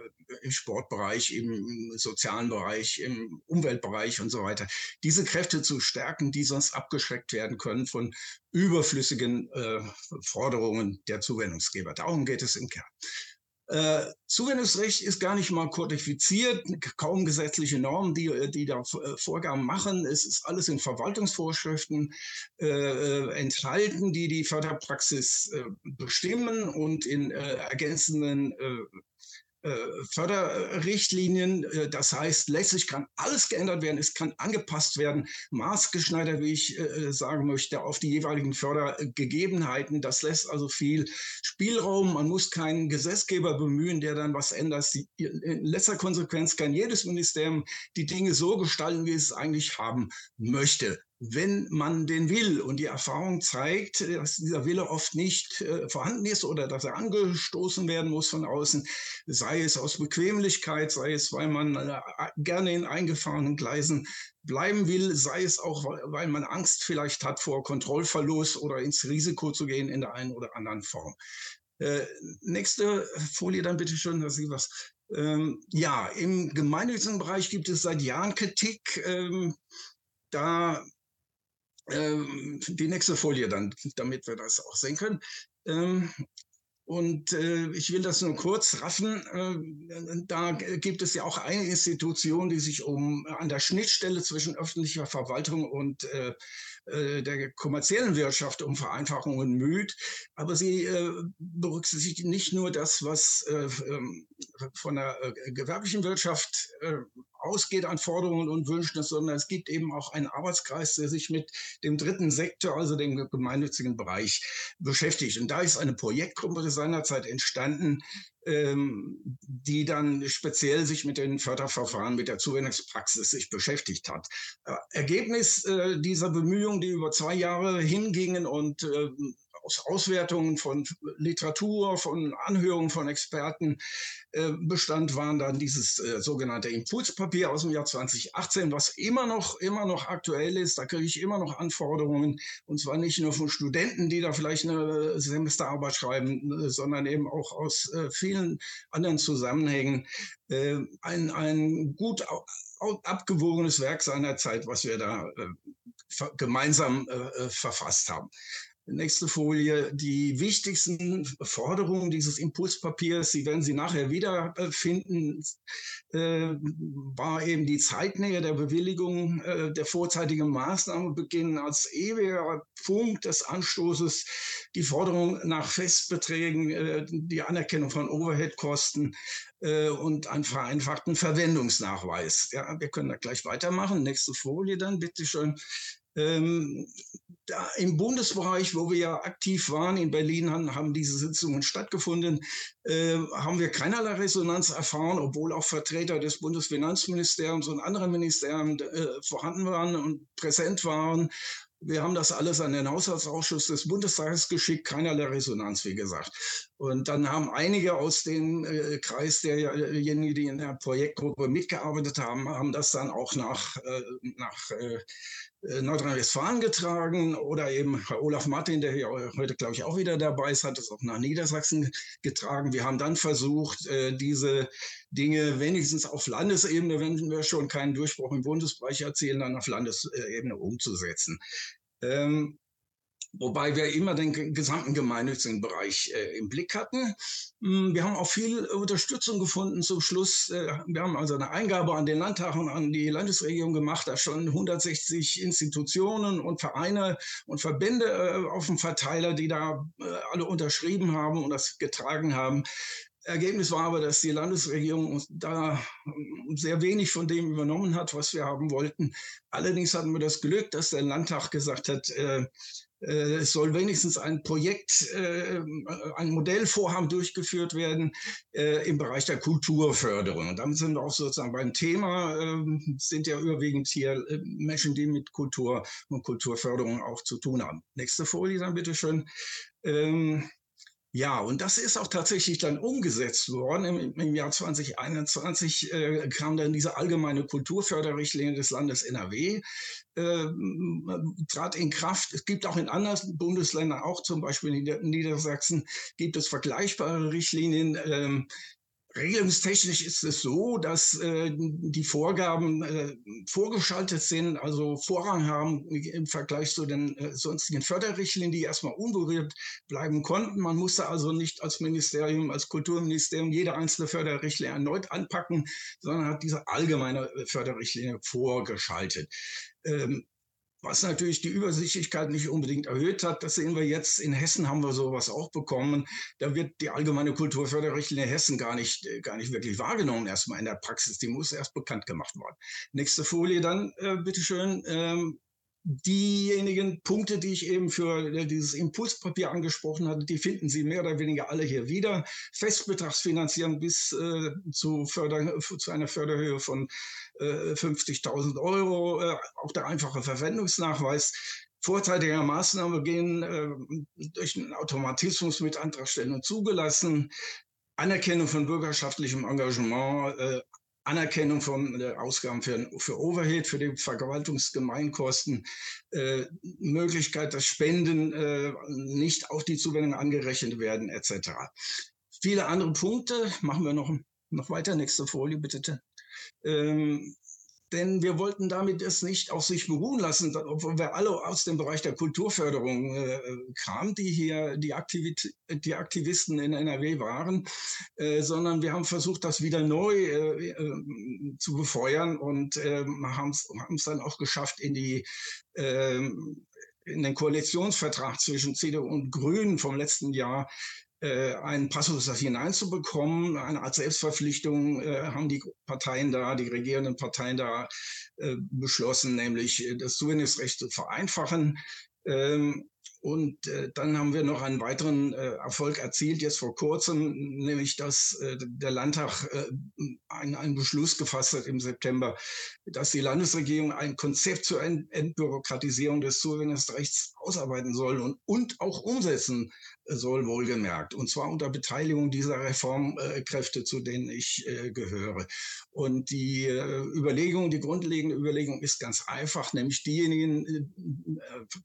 im Sportbereich, im sozialen Bereich, im Umweltbereich und so weiter, diese Kräfte zu stärken, die sonst abgeschreckt werden können von überflüssigen äh, Forderungen der Zuwendungsgeber. Darum geht es im Kern. Äh, Zuwendungsrecht ist gar nicht mal kodifiziert, kaum gesetzliche Normen, die, die da äh, Vorgaben machen. Es ist alles in Verwaltungsvorschriften äh, äh, enthalten, die die Förderpraxis äh, bestimmen und in ergänzenden äh, Förderrichtlinien. Äh, das heißt, letztlich kann alles geändert werden, es kann angepasst werden, maßgeschneidert, wie ich äh, sagen möchte, auf die jeweiligen Fördergegebenheiten. Das lässt also viel Spielraum. Man muss keinen Gesetzgeber bemühen, der dann was ändert. In letzter Konsequenz kann jedes Ministerium die Dinge so gestalten, wie es eigentlich haben möchte wenn man den will. Und die Erfahrung zeigt, dass dieser Wille oft nicht äh, vorhanden ist oder dass er angestoßen werden muss von außen, sei es aus Bequemlichkeit, sei es, weil man äh, gerne in eingefahrenen Gleisen bleiben will, sei es auch, weil man Angst vielleicht hat vor Kontrollverlust oder ins Risiko zu gehen in der einen oder anderen Form. Äh, nächste Folie dann bitte schön, dass Sie was. Ähm, ja, im gemeinnützigen Bereich gibt es seit Jahren Kritik. Ähm, da ähm, die nächste Folie dann, damit wir das auch sehen können. Ähm, und äh, ich will das nur kurz raffen. Äh, da gibt es ja auch eine Institution, die sich um an der Schnittstelle zwischen öffentlicher Verwaltung und äh, äh der kommerziellen Wirtschaft um Vereinfachungen müht. Aber sie äh, berücksichtigt nicht nur das, was äh, ähm, von der gewerblichen Wirtschaft ausgeht an Forderungen und Wünschen, sondern es gibt eben auch einen Arbeitskreis, der sich mit dem dritten Sektor, also dem gemeinnützigen Bereich, beschäftigt. Und da ist eine Projektgruppe seinerzeit entstanden, ähm, die dann speziell sich mit den Förderverfahren, mit der Zuwendungspraxis sich beschäftigt hat. Äh, Ergebnis äh, dieser Bemühungen, die über zwei Jahre hingingen und äh, aus Auswertungen von Literatur, von Anhörungen von Experten äh, bestand, waren dann dieses äh, sogenannte Impulspapier aus dem Jahr 2018, was immer noch, immer noch aktuell ist. Da kriege ich immer noch Anforderungen, und zwar nicht nur von Studenten, die da vielleicht eine Semesterarbeit schreiben, äh, sondern eben auch aus äh, vielen anderen Zusammenhängen. Äh, ein, ein gut abgewogenes Werk seiner Zeit, was wir da äh, gemeinsam verfasst haben. Nächste Folie. Die wichtigsten Forderungen dieses Impulspapiers, Sie werden sie nachher wiederfinden, äh, war eben die Zeitnähe der Bewilligung äh, der vorzeitigen Maßnahmebeginn als ewiger Punkt des Anstoßes, die Forderung nach Festbeträgen, äh, die Anerkennung von Overheadkosten äh, und einen vereinfachten Verwendungsnachweis. Ja, wir können da gleich weitermachen. Nächste Folie dann, bitte schön. Ähm, Im Bundesbereich, wo wir ja aktiv waren, in Berlin haben, haben diese Sitzungen stattgefunden, äh, haben wir keinerlei Resonanz erfahren, obwohl auch Vertreter des Bundesfinanzministeriums und anderer Ministerien äh, vorhanden waren und präsent waren. Wir haben das alles an den Haushaltsausschuss des Bundestages geschickt, keinerlei Resonanz, wie gesagt. Und dann haben einige aus dem äh, Kreis derjenigen, die in der Projektgruppe mitgearbeitet haben, haben das dann auch nach, äh, nach äh, Nordrhein-Westfalen getragen oder eben Herr Olaf Martin, der hier heute, glaube ich, auch wieder dabei ist, hat es auch nach Niedersachsen getragen. Wir haben dann versucht, äh, diese Dinge wenigstens auf Landesebene, wenn wir schon keinen Durchbruch im Bundesbereich erzielen, dann auf Landesebene umzusetzen. Ähm, wobei wir immer den gesamten gemeinnützigen Bereich äh, im Blick hatten. Hm, wir haben auch viel Unterstützung gefunden zum Schluss. Äh, wir haben also eine Eingabe an den Landtag und an die Landesregierung gemacht, da schon 160 Institutionen und Vereine und Verbände äh, auf dem Verteiler, die da äh, alle unterschrieben haben und das getragen haben. Ergebnis war aber, dass die Landesregierung da hm, sehr wenig von dem übernommen hat, was wir haben wollten. Allerdings hatten wir das Glück, dass der Landtag gesagt hat, äh, es soll wenigstens ein Projekt, äh, ein Modellvorhaben durchgeführt werden äh, im Bereich der Kulturförderung. Und damit sind wir auch sozusagen beim Thema, ähm, sind ja überwiegend hier Menschen, die mit Kultur und Kulturförderung auch zu tun haben. Nächste Folie dann bitte schön. Ähm, ja, und das ist auch tatsächlich dann umgesetzt worden. Im, im Jahr 2021 äh, kam dann diese allgemeine Kulturförderrichtlinie des Landes NRW, äh, trat in Kraft. Es gibt auch in anderen Bundesländern, auch zum Beispiel in Niedersachsen, gibt es vergleichbare Richtlinien. Ähm, Regelungstechnisch ist es so, dass äh, die Vorgaben äh, vorgeschaltet sind, also Vorrang haben im Vergleich zu den äh, sonstigen Förderrichtlinien, die erstmal unberührt bleiben konnten. Man musste also nicht als Ministerium, als Kulturministerium jede einzelne Förderrichtlinie erneut anpacken, sondern hat diese allgemeine Förderrichtlinie vorgeschaltet. Ähm, was natürlich die Übersichtlichkeit nicht unbedingt erhöht hat. Das sehen wir jetzt. In Hessen haben wir sowas auch bekommen. Da wird die allgemeine Kulturförderrichtlinie Hessen gar nicht, äh, gar nicht wirklich wahrgenommen, erstmal in der Praxis. Die muss erst bekannt gemacht werden. Nächste Folie dann, äh, bitteschön. Ähm, diejenigen Punkte, die ich eben für äh, dieses Impulspapier angesprochen hatte, die finden Sie mehr oder weniger alle hier wieder. Festbetragsfinanzierung bis äh, zu, Förder, zu einer Förderhöhe von äh, 50.000 Euro, äh, auch der einfache Verwendungsnachweis. Vorteile der Maßnahme gehen äh, durch einen Automatismus mit Antragstellen und zugelassen. Anerkennung von bürgerschaftlichem Engagement, äh, Anerkennung von Ausgaben für, für Overhead, für die Verwaltungsgemeinkosten, äh, Möglichkeit, dass Spenden äh, nicht auf die Zuwendung angerechnet werden, etc. Viele andere Punkte machen wir noch, noch weiter. Nächste Folie, bitte. Ähm, denn wir wollten damit es nicht auf sich beruhen lassen, obwohl wir alle aus dem Bereich der Kulturförderung äh, kamen, die hier die, Aktivit die Aktivisten in NRW waren, äh, sondern wir haben versucht, das wieder neu äh, äh zu befeuern und äh, haben es dann auch geschafft, in die ähm, in den Koalitionsvertrag zwischen CDU und Grünen vom letzten Jahr äh, einen Passus hineinzubekommen. Eine Art Selbstverpflichtung äh, haben die Parteien da, die regierenden Parteien da äh, beschlossen, nämlich äh, das Zuwendungsrecht zu vereinfachen. Ähm, und äh, dann haben wir noch einen weiteren äh, Erfolg erzielt, jetzt vor kurzem, nämlich dass äh, der Landtag äh, einen, einen Beschluss gefasst hat im September, dass die Landesregierung ein Konzept zur Ent Entbürokratisierung des Zuwendungsrechts ausarbeiten soll und, und auch umsetzen soll, wohlgemerkt. Und zwar unter Beteiligung dieser Reformkräfte, zu denen ich äh, gehöre. Und die äh, Überlegung, die grundlegende Überlegung ist ganz einfach, nämlich diejenigen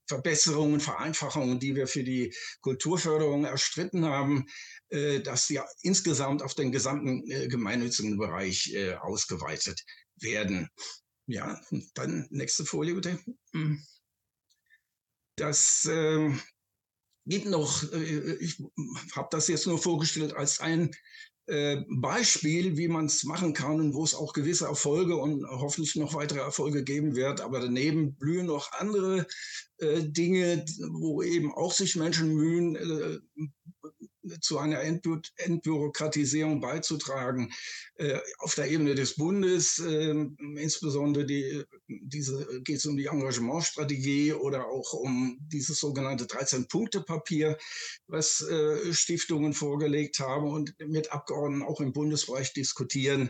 Verbesserungen, Vereinfachungen, die wir für die Kulturförderung erstritten haben, dass sie insgesamt auf den gesamten gemeinnützigen Bereich ausgeweitet werden. Ja, dann nächste Folie bitte. Hm. Das äh, gibt noch, äh, ich habe das jetzt nur vorgestellt als ein äh, Beispiel, wie man es machen kann und wo es auch gewisse Erfolge und hoffentlich noch weitere Erfolge geben wird. Aber daneben blühen noch andere äh, Dinge, wo eben auch sich Menschen mühen, äh, zu einer Entbü Entbürokratisierung beizutragen. Äh, auf der Ebene des Bundes, äh, insbesondere die, diese geht es um die Engagementstrategie oder auch um dieses sogenannte 13-Punkte-Papier, was äh, Stiftungen vorgelegt haben und mit Abgeordneten auch im Bundesbereich diskutieren.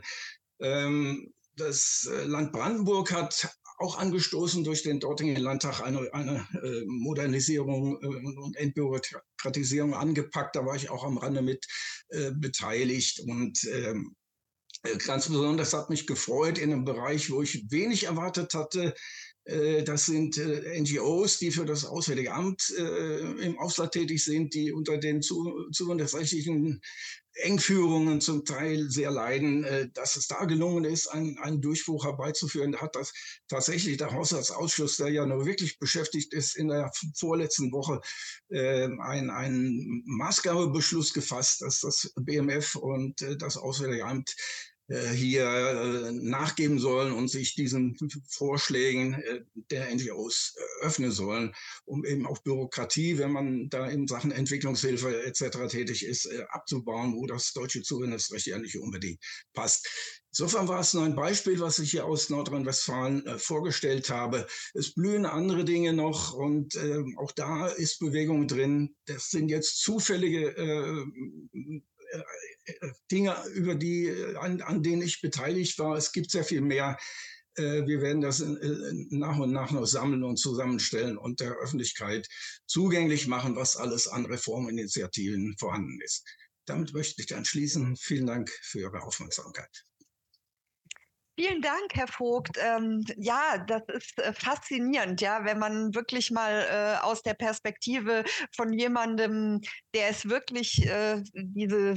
Ähm, das äh, Land Brandenburg hat auch angestoßen durch den dortigen Landtag eine, eine äh, Modernisierung äh, und Entbürokratisierung angepackt. Da war ich auch am Rande mit äh, beteiligt und ähm, äh, Ganz besonders hat mich gefreut in einem Bereich, wo ich wenig erwartet hatte. Äh, das sind äh, NGOs, die für das Auswärtige Amt im Ausland tätig sind, die unter den zuwanderungsrechtlichen Engführungen zum Teil sehr leiden. Äh, dass es da gelungen ist, einen, einen Durchbruch herbeizuführen, hat das tatsächlich der Haushaltsausschuss, der ja nur wirklich beschäftigt ist, in der vorletzten Woche äh, einen, einen Maßgabebeschluss gefasst, dass das BMF und äh, das Auswärtige Amt äh, hier äh, nachgeben sollen und sich diesen Vorschlägen äh, der NGOs öffnen sollen, um eben auch Bürokratie, wenn man da in Sachen Entwicklungshilfe etc. tätig ist, abzubauen, wo das deutsche Zuwendungsrecht ja nicht unbedingt passt. Insofern war es nur ein Beispiel, was ich hier aus Nordrhein-Westfalen äh, vorgestellt habe. Es blühen andere Dinge noch und äh, auch da ist Bewegung drin. Das sind jetzt zufällige äh, äh, Dinge, über die, äh, an, an denen ich beteiligt war. Es gibt sehr viel mehr. Äh, wir werden das nach und nach noch sammeln und zusammenstellen und der Öffentlichkeit zugänglich machen, was alles an Reforminitiativen vorhanden ist. Damit möchte ich dann schließen. Vielen Dank für Ihre Aufmerksamkeit. Vielen Dank, Herr Vogt. Ähm, ja, das ist äh, faszinierend, ja, wenn man wirklich mal äh, aus der Perspektive von jemandem, der es wirklich äh, diese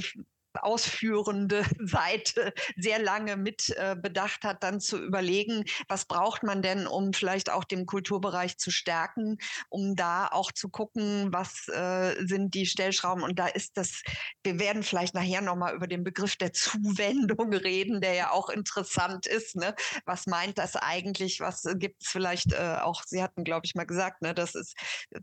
ausführende Seite sehr lange mit äh, bedacht hat, dann zu überlegen, was braucht man denn, um vielleicht auch den Kulturbereich zu stärken, um da auch zu gucken, was äh, sind die Stellschrauben. Und da ist das, wir werden vielleicht nachher nochmal über den Begriff der Zuwendung reden, der ja auch interessant ist. Ne? Was meint das eigentlich? Was gibt es vielleicht äh, auch, Sie hatten, glaube ich, mal gesagt, ne, dass es äh,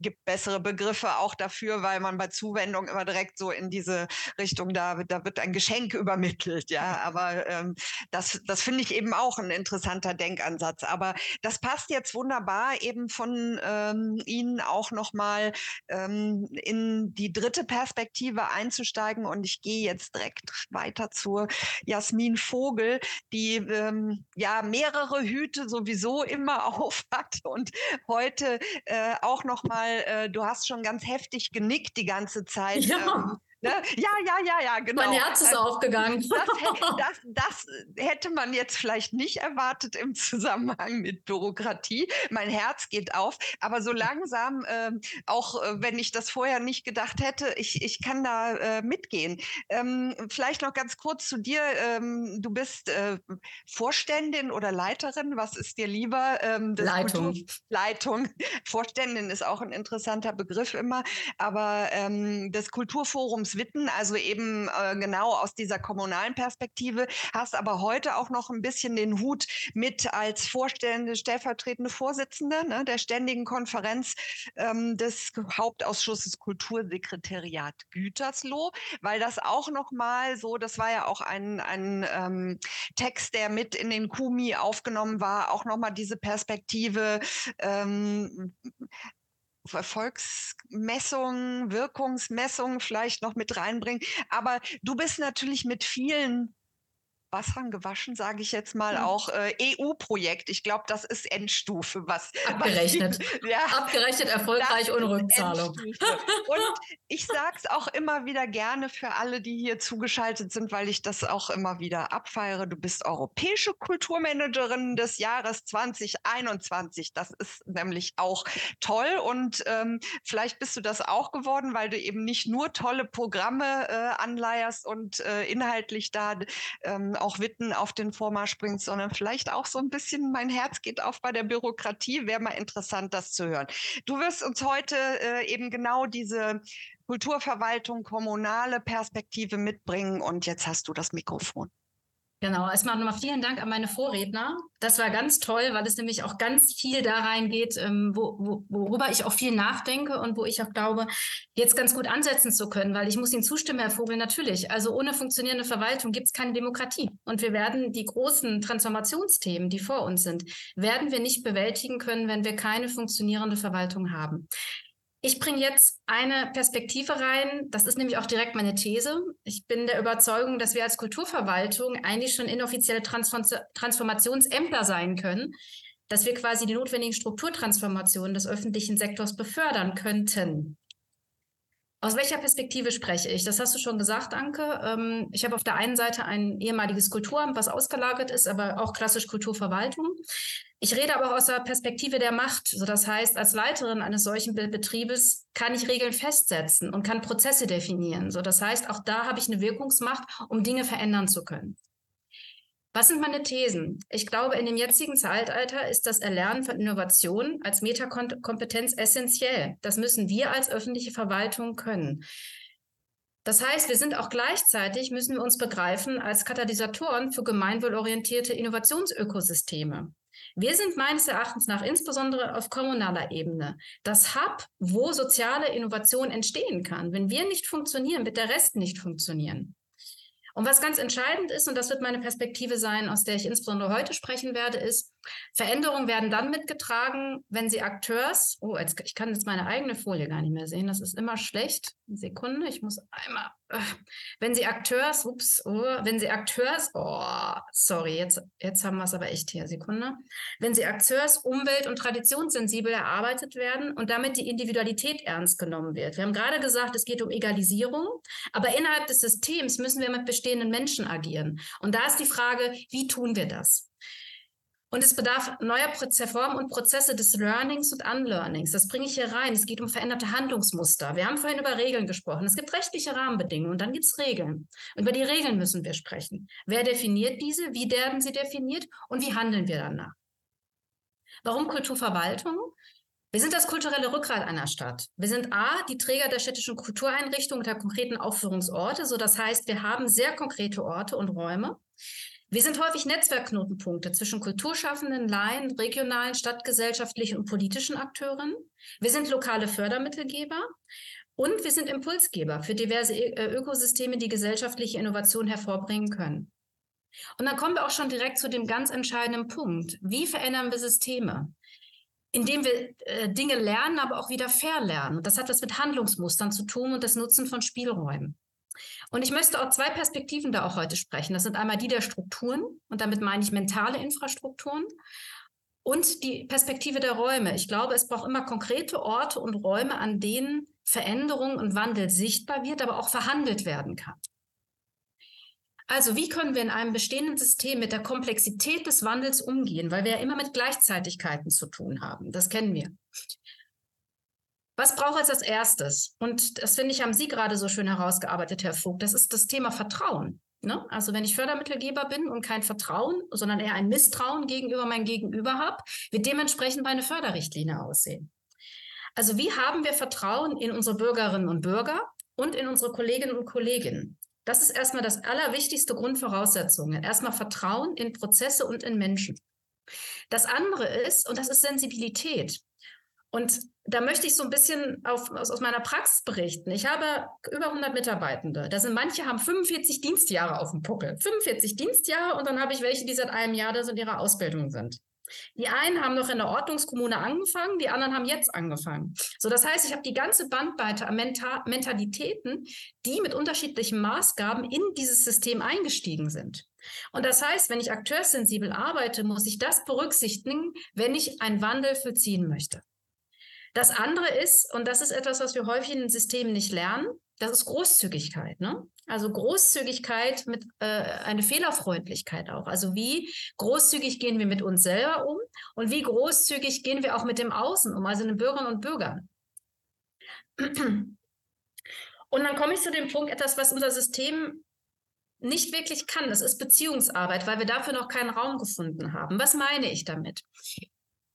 gibt bessere Begriffe auch dafür, weil man bei Zuwendung immer direkt so in diese Richtung, da, da wird ein Geschenk übermittelt, ja. Aber ähm, das, das finde ich eben auch ein interessanter Denkansatz. Aber das passt jetzt wunderbar eben von ähm, Ihnen auch nochmal ähm, in die dritte Perspektive einzusteigen. Und ich gehe jetzt direkt weiter zur Jasmin Vogel, die ähm, ja mehrere Hüte sowieso immer auf hat und heute äh, auch nochmal, äh, du hast schon ganz heftig genickt die ganze Zeit. Ja. Ähm, Ne? Ja, ja, ja, ja, genau. Mein Herz ist also, aufgegangen. Das, das, das, hätte man jetzt vielleicht nicht erwartet im Zusammenhang mit Bürokratie. Mein Herz geht auf, aber so langsam, äh, auch äh, wenn ich das vorher nicht gedacht hätte, ich, ich kann da äh, mitgehen. Ähm, vielleicht noch ganz kurz zu dir. Ähm, du bist äh, Vorständin oder Leiterin. Was ist dir lieber? Ähm, Leitung. Kultur Leitung. Vorständin ist auch ein interessanter Begriff immer, aber ähm, des Kulturforums Witten, also eben äh, genau aus dieser kommunalen Perspektive, hast aber heute auch noch ein bisschen den Hut mit als Vorstände, stellvertretende Vorsitzende ne, der Ständigen Konferenz ähm, des Hauptausschusses Kultursekretariat Gütersloh, weil das auch noch mal so, das war ja auch ein, ein ähm, Text, der mit in den Kumi aufgenommen war, auch noch mal diese Perspektive ähm, Erfolgsmessungen, Wirkungsmessungen vielleicht noch mit reinbringen. Aber du bist natürlich mit vielen Wassern gewaschen, sage ich jetzt mal, auch äh, EU-Projekt. Ich glaube, das ist Endstufe. Was, Abgerechnet. Was, ja, Abgerechnet erfolgreich ohne Rückzahlung. Und ich sage es auch immer wieder gerne für alle, die hier zugeschaltet sind, weil ich das auch immer wieder abfeiere. Du bist europäische Kulturmanagerin des Jahres 2021. Das ist nämlich auch toll. Und ähm, vielleicht bist du das auch geworden, weil du eben nicht nur tolle Programme äh, anleierst und äh, inhaltlich da ähm, auch Witten auf den Vormarsch bringt, sondern vielleicht auch so ein bisschen mein Herz geht auf bei der Bürokratie. Wäre mal interessant, das zu hören. Du wirst uns heute äh, eben genau diese Kulturverwaltung, kommunale Perspektive mitbringen und jetzt hast du das Mikrofon. Genau, erstmal nochmal vielen Dank an meine Vorredner. Das war ganz toll, weil es nämlich auch ganz viel da reingeht, ähm, wo, wo, worüber ich auch viel nachdenke und wo ich auch glaube, jetzt ganz gut ansetzen zu können, weil ich muss Ihnen zustimmen, Herr Vogel, natürlich. Also ohne funktionierende Verwaltung gibt es keine Demokratie. Und wir werden die großen Transformationsthemen, die vor uns sind, werden wir nicht bewältigen können, wenn wir keine funktionierende Verwaltung haben. Ich bringe jetzt eine Perspektive rein. Das ist nämlich auch direkt meine These. Ich bin der Überzeugung, dass wir als Kulturverwaltung eigentlich schon inoffizielle Transform Transformationsämter sein können, dass wir quasi die notwendigen Strukturtransformationen des öffentlichen Sektors befördern könnten. Aus welcher Perspektive spreche ich? Das hast du schon gesagt, Anke. Ähm, ich habe auf der einen Seite ein ehemaliges Kulturamt, was ausgelagert ist, aber auch klassisch Kulturverwaltung. Ich rede aber auch aus der Perspektive der Macht. So, das heißt, als Leiterin eines solchen Betriebes kann ich Regeln festsetzen und kann Prozesse definieren. So, das heißt, auch da habe ich eine Wirkungsmacht, um Dinge verändern zu können. Was sind meine Thesen? Ich glaube, in dem jetzigen Zeitalter ist das Erlernen von Innovation als Metakompetenz essentiell. Das müssen wir als öffentliche Verwaltung können. Das heißt, wir sind auch gleichzeitig, müssen wir uns begreifen als Katalysatoren für gemeinwohlorientierte Innovationsökosysteme. Wir sind meines Erachtens nach insbesondere auf kommunaler Ebene das Hub, wo soziale Innovation entstehen kann. Wenn wir nicht funktionieren, wird der Rest nicht funktionieren. Und was ganz entscheidend ist, und das wird meine Perspektive sein, aus der ich insbesondere heute sprechen werde, ist, Veränderungen werden dann mitgetragen, wenn sie Akteurs, oh, jetzt, ich kann jetzt meine eigene Folie gar nicht mehr sehen, das ist immer schlecht. Eine Sekunde, ich muss einmal, äh, wenn sie Akteurs, ups, oh, wenn sie Akteurs, oh, sorry, jetzt, jetzt haben wir es aber echt hier, Sekunde. Wenn sie Akteurs, umwelt- und traditionssensibel erarbeitet werden und damit die Individualität ernst genommen wird. Wir haben gerade gesagt, es geht um Egalisierung, aber innerhalb des Systems müssen wir mit bestehenden Menschen agieren. Und da ist die Frage, wie tun wir das? Und es bedarf neuer Formen und Prozesse des Learnings und Unlearnings. Das bringe ich hier rein. Es geht um veränderte Handlungsmuster. Wir haben vorhin über Regeln gesprochen. Es gibt rechtliche Rahmenbedingungen und dann gibt es Regeln. Und über die Regeln müssen wir sprechen. Wer definiert diese? Wie werden sie definiert? Und wie handeln wir danach? Warum Kulturverwaltung? Wir sind das kulturelle Rückgrat einer Stadt. Wir sind A, die Träger der städtischen Kultureinrichtungen und der konkreten Aufführungsorte. So, das heißt, wir haben sehr konkrete Orte und Räume. Wir sind häufig Netzwerkknotenpunkte zwischen Kulturschaffenden, Laien, regionalen, stadtgesellschaftlichen und politischen Akteuren. Wir sind lokale Fördermittelgeber und wir sind Impulsgeber für diverse äh, Ökosysteme, die gesellschaftliche Innovation hervorbringen können. Und dann kommen wir auch schon direkt zu dem ganz entscheidenden Punkt. Wie verändern wir Systeme? Indem wir äh, Dinge lernen, aber auch wieder verlernen. Und das hat was mit Handlungsmustern zu tun und das Nutzen von Spielräumen. Und ich möchte auch zwei Perspektiven da auch heute sprechen. Das sind einmal die der Strukturen und damit meine ich mentale Infrastrukturen und die Perspektive der Räume. Ich glaube, es braucht immer konkrete Orte und Räume, an denen Veränderung und Wandel sichtbar wird, aber auch verhandelt werden kann. Also wie können wir in einem bestehenden System mit der Komplexität des Wandels umgehen, weil wir ja immer mit Gleichzeitigkeiten zu tun haben. Das kennen wir. Was braucht es als erstes? Und das finde ich, haben Sie gerade so schön herausgearbeitet, Herr Vogt. Das ist das Thema Vertrauen. Ne? Also wenn ich Fördermittelgeber bin und kein Vertrauen, sondern eher ein Misstrauen gegenüber meinem Gegenüber habe, wird dementsprechend meine Förderrichtlinie aussehen. Also wie haben wir Vertrauen in unsere Bürgerinnen und Bürger und in unsere Kolleginnen und Kollegen? Das ist erstmal das allerwichtigste Grundvoraussetzung. Erstmal Vertrauen in Prozesse und in Menschen. Das andere ist, und das ist Sensibilität. Und da möchte ich so ein bisschen auf, aus, aus, meiner Praxis berichten. Ich habe über 100 Mitarbeitende. Da sind manche haben 45 Dienstjahre auf dem Puckel. 45 Dienstjahre und dann habe ich welche, die seit einem Jahr da so in ihrer Ausbildung sind. Die einen haben noch in der Ordnungskommune angefangen, die anderen haben jetzt angefangen. So, das heißt, ich habe die ganze Bandbreite an Menta Mentalitäten, die mit unterschiedlichen Maßgaben in dieses System eingestiegen sind. Und das heißt, wenn ich akteursensibel arbeite, muss ich das berücksichtigen, wenn ich einen Wandel vollziehen möchte. Das andere ist, und das ist etwas, was wir häufig in den Systemen nicht lernen, das ist Großzügigkeit. Ne? Also Großzügigkeit mit äh, eine Fehlerfreundlichkeit auch. Also wie großzügig gehen wir mit uns selber um und wie großzügig gehen wir auch mit dem Außen um, also den Bürgerinnen und Bürgern. Und dann komme ich zu dem Punkt, etwas, was unser System nicht wirklich kann. Das ist Beziehungsarbeit, weil wir dafür noch keinen Raum gefunden haben. Was meine ich damit?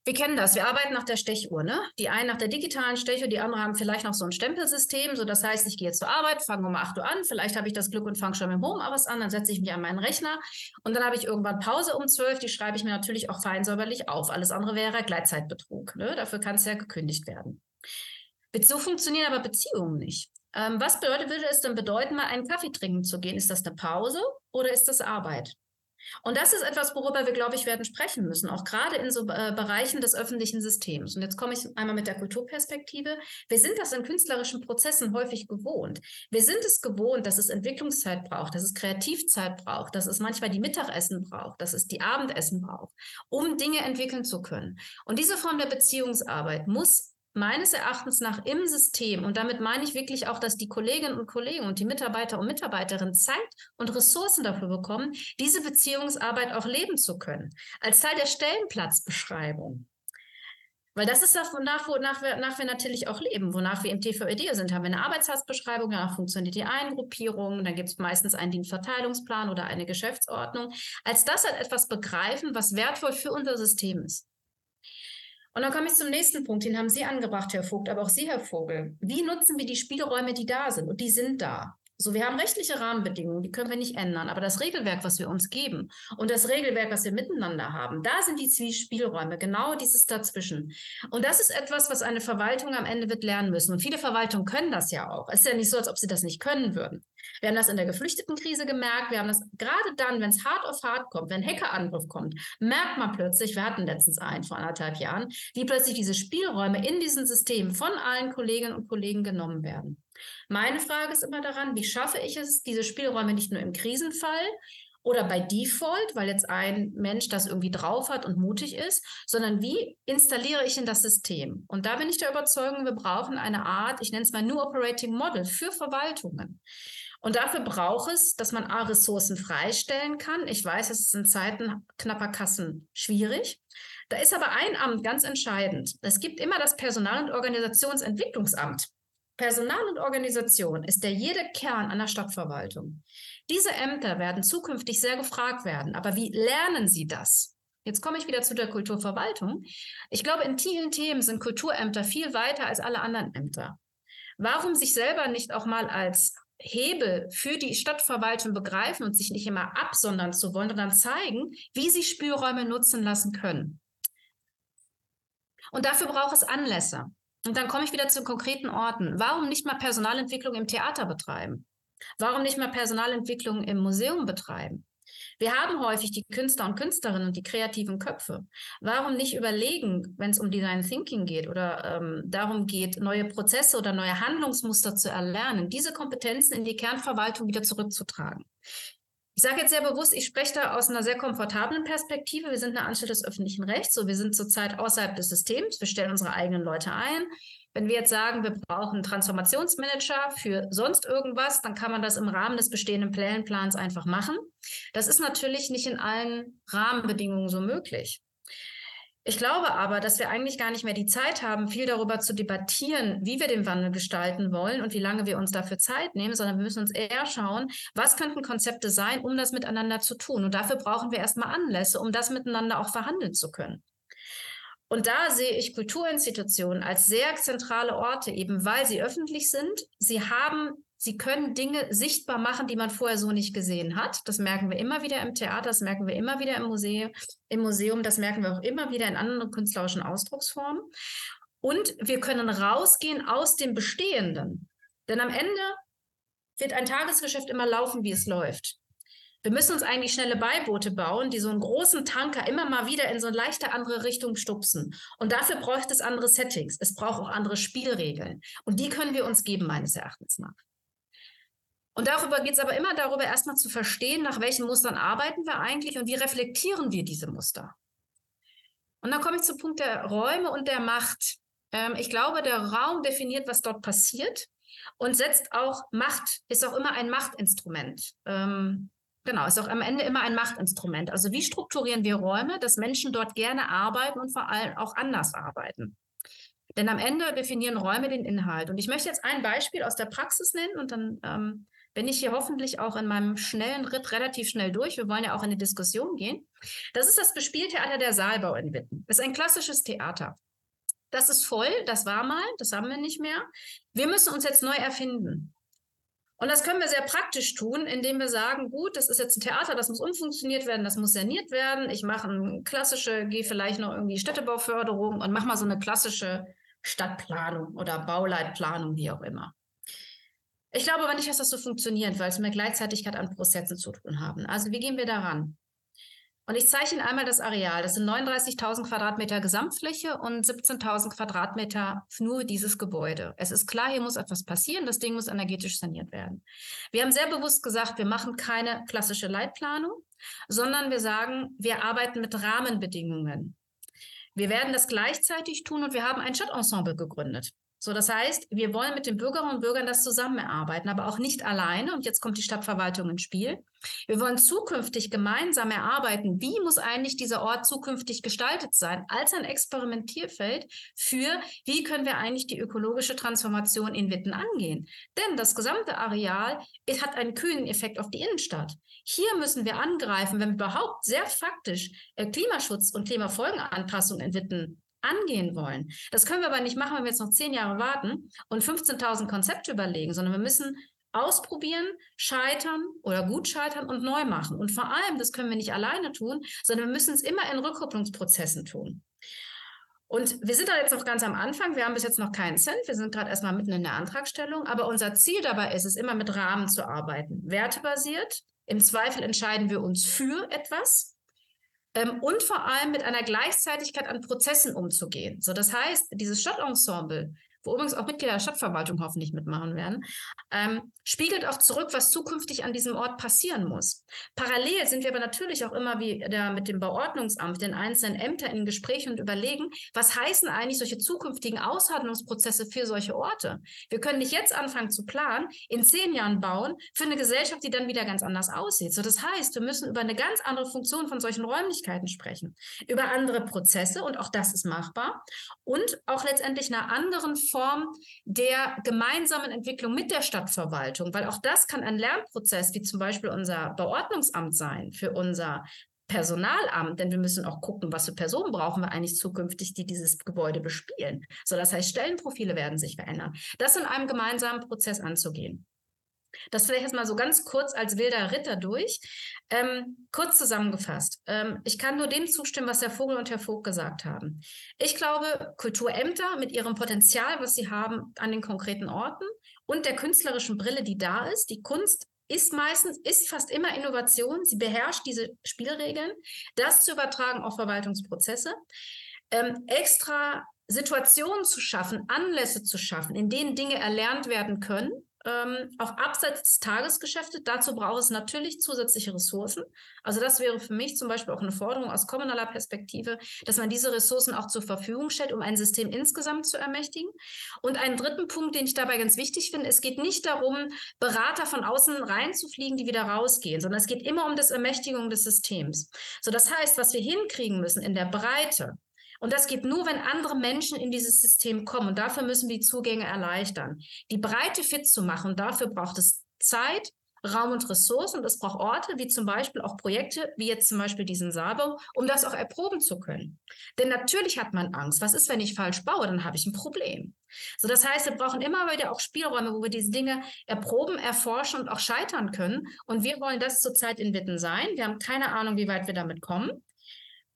Wir kennen das. Wir arbeiten nach der Stechuhr. Ne? Die einen nach der digitalen Stechuhr, die anderen haben vielleicht noch so ein Stempelsystem. So, das heißt, ich gehe zur Arbeit, fange um 8 Uhr an. Vielleicht habe ich das Glück und fange schon mit dem Homeoffice an. Dann setze ich mich an meinen Rechner und dann habe ich irgendwann Pause um 12. Die schreibe ich mir natürlich auch fein säuberlich auf. Alles andere wäre Gleitzeitbetrug. Ne? Dafür kann es ja gekündigt werden. So funktionieren aber Beziehungen nicht. Ähm, was bedeutet, würde es denn bedeuten, mal einen Kaffee trinken zu gehen? Ist das eine Pause oder ist das Arbeit? Und das ist etwas, worüber wir, glaube ich, werden sprechen müssen, auch gerade in so äh, Bereichen des öffentlichen Systems. Und jetzt komme ich einmal mit der Kulturperspektive. Wir sind das in künstlerischen Prozessen häufig gewohnt. Wir sind es gewohnt, dass es Entwicklungszeit braucht, dass es Kreativzeit braucht, dass es manchmal die Mittagessen braucht, dass es die Abendessen braucht, um Dinge entwickeln zu können. Und diese Form der Beziehungsarbeit muss meines Erachtens nach im System, und damit meine ich wirklich auch, dass die Kolleginnen und Kollegen und die Mitarbeiter und Mitarbeiterinnen Zeit und Ressourcen dafür bekommen, diese Beziehungsarbeit auch leben zu können, als Teil der Stellenplatzbeschreibung. Weil das ist das, wonach, wonach, wir, wonach wir natürlich auch leben, wonach wir im TVED sind. Haben wir eine Arbeitsplatzbeschreibung, danach funktioniert die Eingruppierung, dann gibt es meistens einen Dienstverteilungsplan oder eine Geschäftsordnung. Als das halt etwas begreifen, was wertvoll für unser System ist. Und dann komme ich zum nächsten Punkt, den haben Sie angebracht, Herr Vogt, aber auch Sie, Herr Vogel. Wie nutzen wir die Spielräume, die da sind? Und die sind da. So, wir haben rechtliche Rahmenbedingungen, die können wir nicht ändern. Aber das Regelwerk, was wir uns geben und das Regelwerk, was wir miteinander haben, da sind die Spielräume, genau dieses dazwischen. Und das ist etwas, was eine Verwaltung am Ende wird lernen müssen. Und viele Verwaltungen können das ja auch. Es ist ja nicht so, als ob sie das nicht können würden. Wir haben das in der Geflüchtetenkrise gemerkt. Wir haben das gerade dann, wenn es hart auf hart kommt, wenn Hackerangriff kommt, merkt man plötzlich, wir hatten letztens einen vor anderthalb Jahren, wie plötzlich diese Spielräume in diesen Systemen von allen Kolleginnen und Kollegen genommen werden. Meine Frage ist immer daran, wie schaffe ich es, diese Spielräume nicht nur im Krisenfall oder bei Default, weil jetzt ein Mensch das irgendwie drauf hat und mutig ist, sondern wie installiere ich in das System? Und da bin ich der Überzeugung, wir brauchen eine Art, ich nenne es mal New Operating Model für Verwaltungen. Und dafür braucht es, dass man A, Ressourcen freistellen kann. Ich weiß, es ist in Zeiten knapper Kassen schwierig. Da ist aber ein Amt ganz entscheidend. Es gibt immer das Personal- und Organisationsentwicklungsamt. Personal und Organisation ist der jede Kern einer Stadtverwaltung. Diese Ämter werden zukünftig sehr gefragt werden. Aber wie lernen sie das? Jetzt komme ich wieder zu der Kulturverwaltung. Ich glaube, in vielen Themen sind Kulturämter viel weiter als alle anderen Ämter. Warum sich selber nicht auch mal als Hebel für die Stadtverwaltung begreifen und sich nicht immer absondern zu wollen, sondern zeigen, wie sie Spielräume nutzen lassen können. Und dafür braucht es Anlässe. Und dann komme ich wieder zu konkreten Orten. Warum nicht mal Personalentwicklung im Theater betreiben? Warum nicht mal Personalentwicklung im Museum betreiben? Wir haben häufig die Künstler und Künstlerinnen und die kreativen Köpfe. Warum nicht überlegen, wenn es um Design Thinking geht oder ähm, darum geht, neue Prozesse oder neue Handlungsmuster zu erlernen, diese Kompetenzen in die Kernverwaltung wieder zurückzutragen? Ich sage jetzt sehr bewusst, ich spreche da aus einer sehr komfortablen Perspektive. Wir sind eine Anstalt des öffentlichen Rechts, so wir sind zurzeit außerhalb des Systems, wir stellen unsere eigenen Leute ein. Wenn wir jetzt sagen, wir brauchen Transformationsmanager für sonst irgendwas, dann kann man das im Rahmen des bestehenden Pläneplans einfach machen. Das ist natürlich nicht in allen Rahmenbedingungen so möglich. Ich glaube aber, dass wir eigentlich gar nicht mehr die Zeit haben, viel darüber zu debattieren, wie wir den Wandel gestalten wollen und wie lange wir uns dafür Zeit nehmen, sondern wir müssen uns eher schauen, was könnten Konzepte sein, um das miteinander zu tun. Und dafür brauchen wir erstmal Anlässe, um das miteinander auch verhandeln zu können. Und da sehe ich Kulturinstitutionen als sehr zentrale Orte, eben weil sie öffentlich sind. Sie haben, sie können Dinge sichtbar machen, die man vorher so nicht gesehen hat. Das merken wir immer wieder im Theater, das merken wir immer wieder im Museum, im Museum, das merken wir auch immer wieder in anderen künstlerischen Ausdrucksformen. Und wir können rausgehen aus dem Bestehenden. Denn am Ende wird ein Tagesgeschäft immer laufen, wie es läuft. Wir müssen uns eigentlich schnelle Beiboote bauen, die so einen großen Tanker immer mal wieder in so eine leichte andere Richtung stupsen. Und dafür braucht es andere Settings. Es braucht auch andere Spielregeln. Und die können wir uns geben, meines Erachtens nach. Und darüber geht es aber immer darüber, erstmal zu verstehen, nach welchen Mustern arbeiten wir eigentlich und wie reflektieren wir diese Muster. Und dann komme ich zum Punkt der Räume und der Macht. Ähm, ich glaube, der Raum definiert, was dort passiert und setzt auch Macht, ist auch immer ein Machtinstrument. Ähm, Genau, ist auch am Ende immer ein Machtinstrument. Also wie strukturieren wir Räume, dass Menschen dort gerne arbeiten und vor allem auch anders arbeiten? Denn am Ende definieren Räume den Inhalt. Und ich möchte jetzt ein Beispiel aus der Praxis nennen und dann ähm, bin ich hier hoffentlich auch in meinem schnellen Ritt relativ schnell durch. Wir wollen ja auch in die Diskussion gehen. Das ist das Bespieltheater der Saalbau in Witten. Das ist ein klassisches Theater. Das ist voll, das war mal, das haben wir nicht mehr. Wir müssen uns jetzt neu erfinden. Und das können wir sehr praktisch tun, indem wir sagen, gut, das ist jetzt ein Theater, das muss umfunktioniert werden, das muss saniert werden. Ich mache eine klassische, gehe vielleicht noch irgendwie Städtebauförderung und mache mal so eine klassische Stadtplanung oder Bauleitplanung, wie auch immer. Ich glaube aber nicht, dass das so funktioniert, weil es mit Gleichzeitigkeit an Prozessen zu tun haben. Also wie gehen wir daran? Und ich zeige Ihnen einmal das Areal. Das sind 39.000 Quadratmeter Gesamtfläche und 17.000 Quadratmeter nur dieses Gebäude. Es ist klar, hier muss etwas passieren. Das Ding muss energetisch saniert werden. Wir haben sehr bewusst gesagt, wir machen keine klassische Leitplanung, sondern wir sagen, wir arbeiten mit Rahmenbedingungen. Wir werden das gleichzeitig tun und wir haben ein Stadtensemble gegründet. So, das heißt, wir wollen mit den Bürgerinnen und Bürgern das zusammenarbeiten, aber auch nicht alleine. Und jetzt kommt die Stadtverwaltung ins Spiel. Wir wollen zukünftig gemeinsam erarbeiten, wie muss eigentlich dieser Ort zukünftig gestaltet sein, als ein Experimentierfeld für, wie können wir eigentlich die ökologische Transformation in Witten angehen. Denn das gesamte Areal hat einen kühlen Effekt auf die Innenstadt. Hier müssen wir angreifen, wenn wir überhaupt sehr faktisch äh, Klimaschutz und Klimafolgenanpassung in Witten angehen wollen. Das können wir aber nicht machen, wenn wir jetzt noch zehn Jahre warten und 15.000 Konzepte überlegen, sondern wir müssen ausprobieren, scheitern oder gut scheitern und neu machen. Und vor allem, das können wir nicht alleine tun, sondern wir müssen es immer in Rückkopplungsprozessen tun. Und wir sind da jetzt noch ganz am Anfang. Wir haben bis jetzt noch keinen Cent. Wir sind gerade erstmal mitten in der Antragstellung. Aber unser Ziel dabei ist es, immer mit Rahmen zu arbeiten. Wertebasiert. Im Zweifel entscheiden wir uns für etwas und vor allem mit einer Gleichzeitigkeit an Prozessen umzugehen. So, das heißt, dieses Stadtensemble wo übrigens auch Mitglieder der Stadtverwaltung hoffentlich mitmachen werden, ähm, spiegelt auch zurück, was zukünftig an diesem Ort passieren muss. Parallel sind wir aber natürlich auch immer wieder mit dem Bauordnungsamt, den einzelnen Ämtern in Gespräch und überlegen, was heißen eigentlich solche zukünftigen Aushandlungsprozesse für solche Orte? Wir können nicht jetzt anfangen zu planen, in zehn Jahren bauen für eine Gesellschaft, die dann wieder ganz anders aussieht. So, das heißt, wir müssen über eine ganz andere Funktion von solchen Räumlichkeiten sprechen, über andere Prozesse und auch das ist machbar und auch letztendlich eine anderen Form der gemeinsamen Entwicklung mit der Stadtverwaltung, weil auch das kann ein Lernprozess wie zum Beispiel unser Beordnungsamt sein für unser Personalamt, denn wir müssen auch gucken, was für Personen brauchen wir eigentlich zukünftig, die dieses Gebäude bespielen. So, das heißt, Stellenprofile werden sich verändern. Das in einem gemeinsamen Prozess anzugehen. Das vielleicht jetzt mal so ganz kurz als wilder Ritter durch. Ähm, kurz zusammengefasst. Ähm, ich kann nur dem zustimmen, was Herr Vogel und Herr Vogt gesagt haben. Ich glaube, Kulturämter mit ihrem Potenzial, was sie haben an den konkreten Orten und der künstlerischen Brille, die da ist, die Kunst ist meistens, ist fast immer Innovation. Sie beherrscht diese Spielregeln. Das zu übertragen auf Verwaltungsprozesse. Ähm, extra Situationen zu schaffen, Anlässe zu schaffen, in denen Dinge erlernt werden können, ähm, auch abseits des Tagesgeschäftes. Dazu braucht es natürlich zusätzliche Ressourcen. Also das wäre für mich zum Beispiel auch eine Forderung aus kommunaler Perspektive, dass man diese Ressourcen auch zur Verfügung stellt, um ein System insgesamt zu ermächtigen. Und einen dritten Punkt, den ich dabei ganz wichtig finde, es geht nicht darum, Berater von außen reinzufliegen, die wieder rausgehen, sondern es geht immer um das Ermächtigung des Systems. So, das heißt, was wir hinkriegen müssen in der Breite, und das geht nur, wenn andere Menschen in dieses System kommen. Und dafür müssen wir die Zugänge erleichtern. Die Breite fit zu machen, dafür braucht es Zeit, Raum und Ressourcen und es braucht Orte, wie zum Beispiel auch Projekte, wie jetzt zum Beispiel diesen Sabo, um das auch erproben zu können. Denn natürlich hat man Angst. Was ist, wenn ich falsch baue? Dann habe ich ein Problem. So, das heißt, wir brauchen immer wieder auch Spielräume, wo wir diese Dinge erproben, erforschen und auch scheitern können. Und wir wollen das zurzeit in Witten sein. Wir haben keine Ahnung, wie weit wir damit kommen.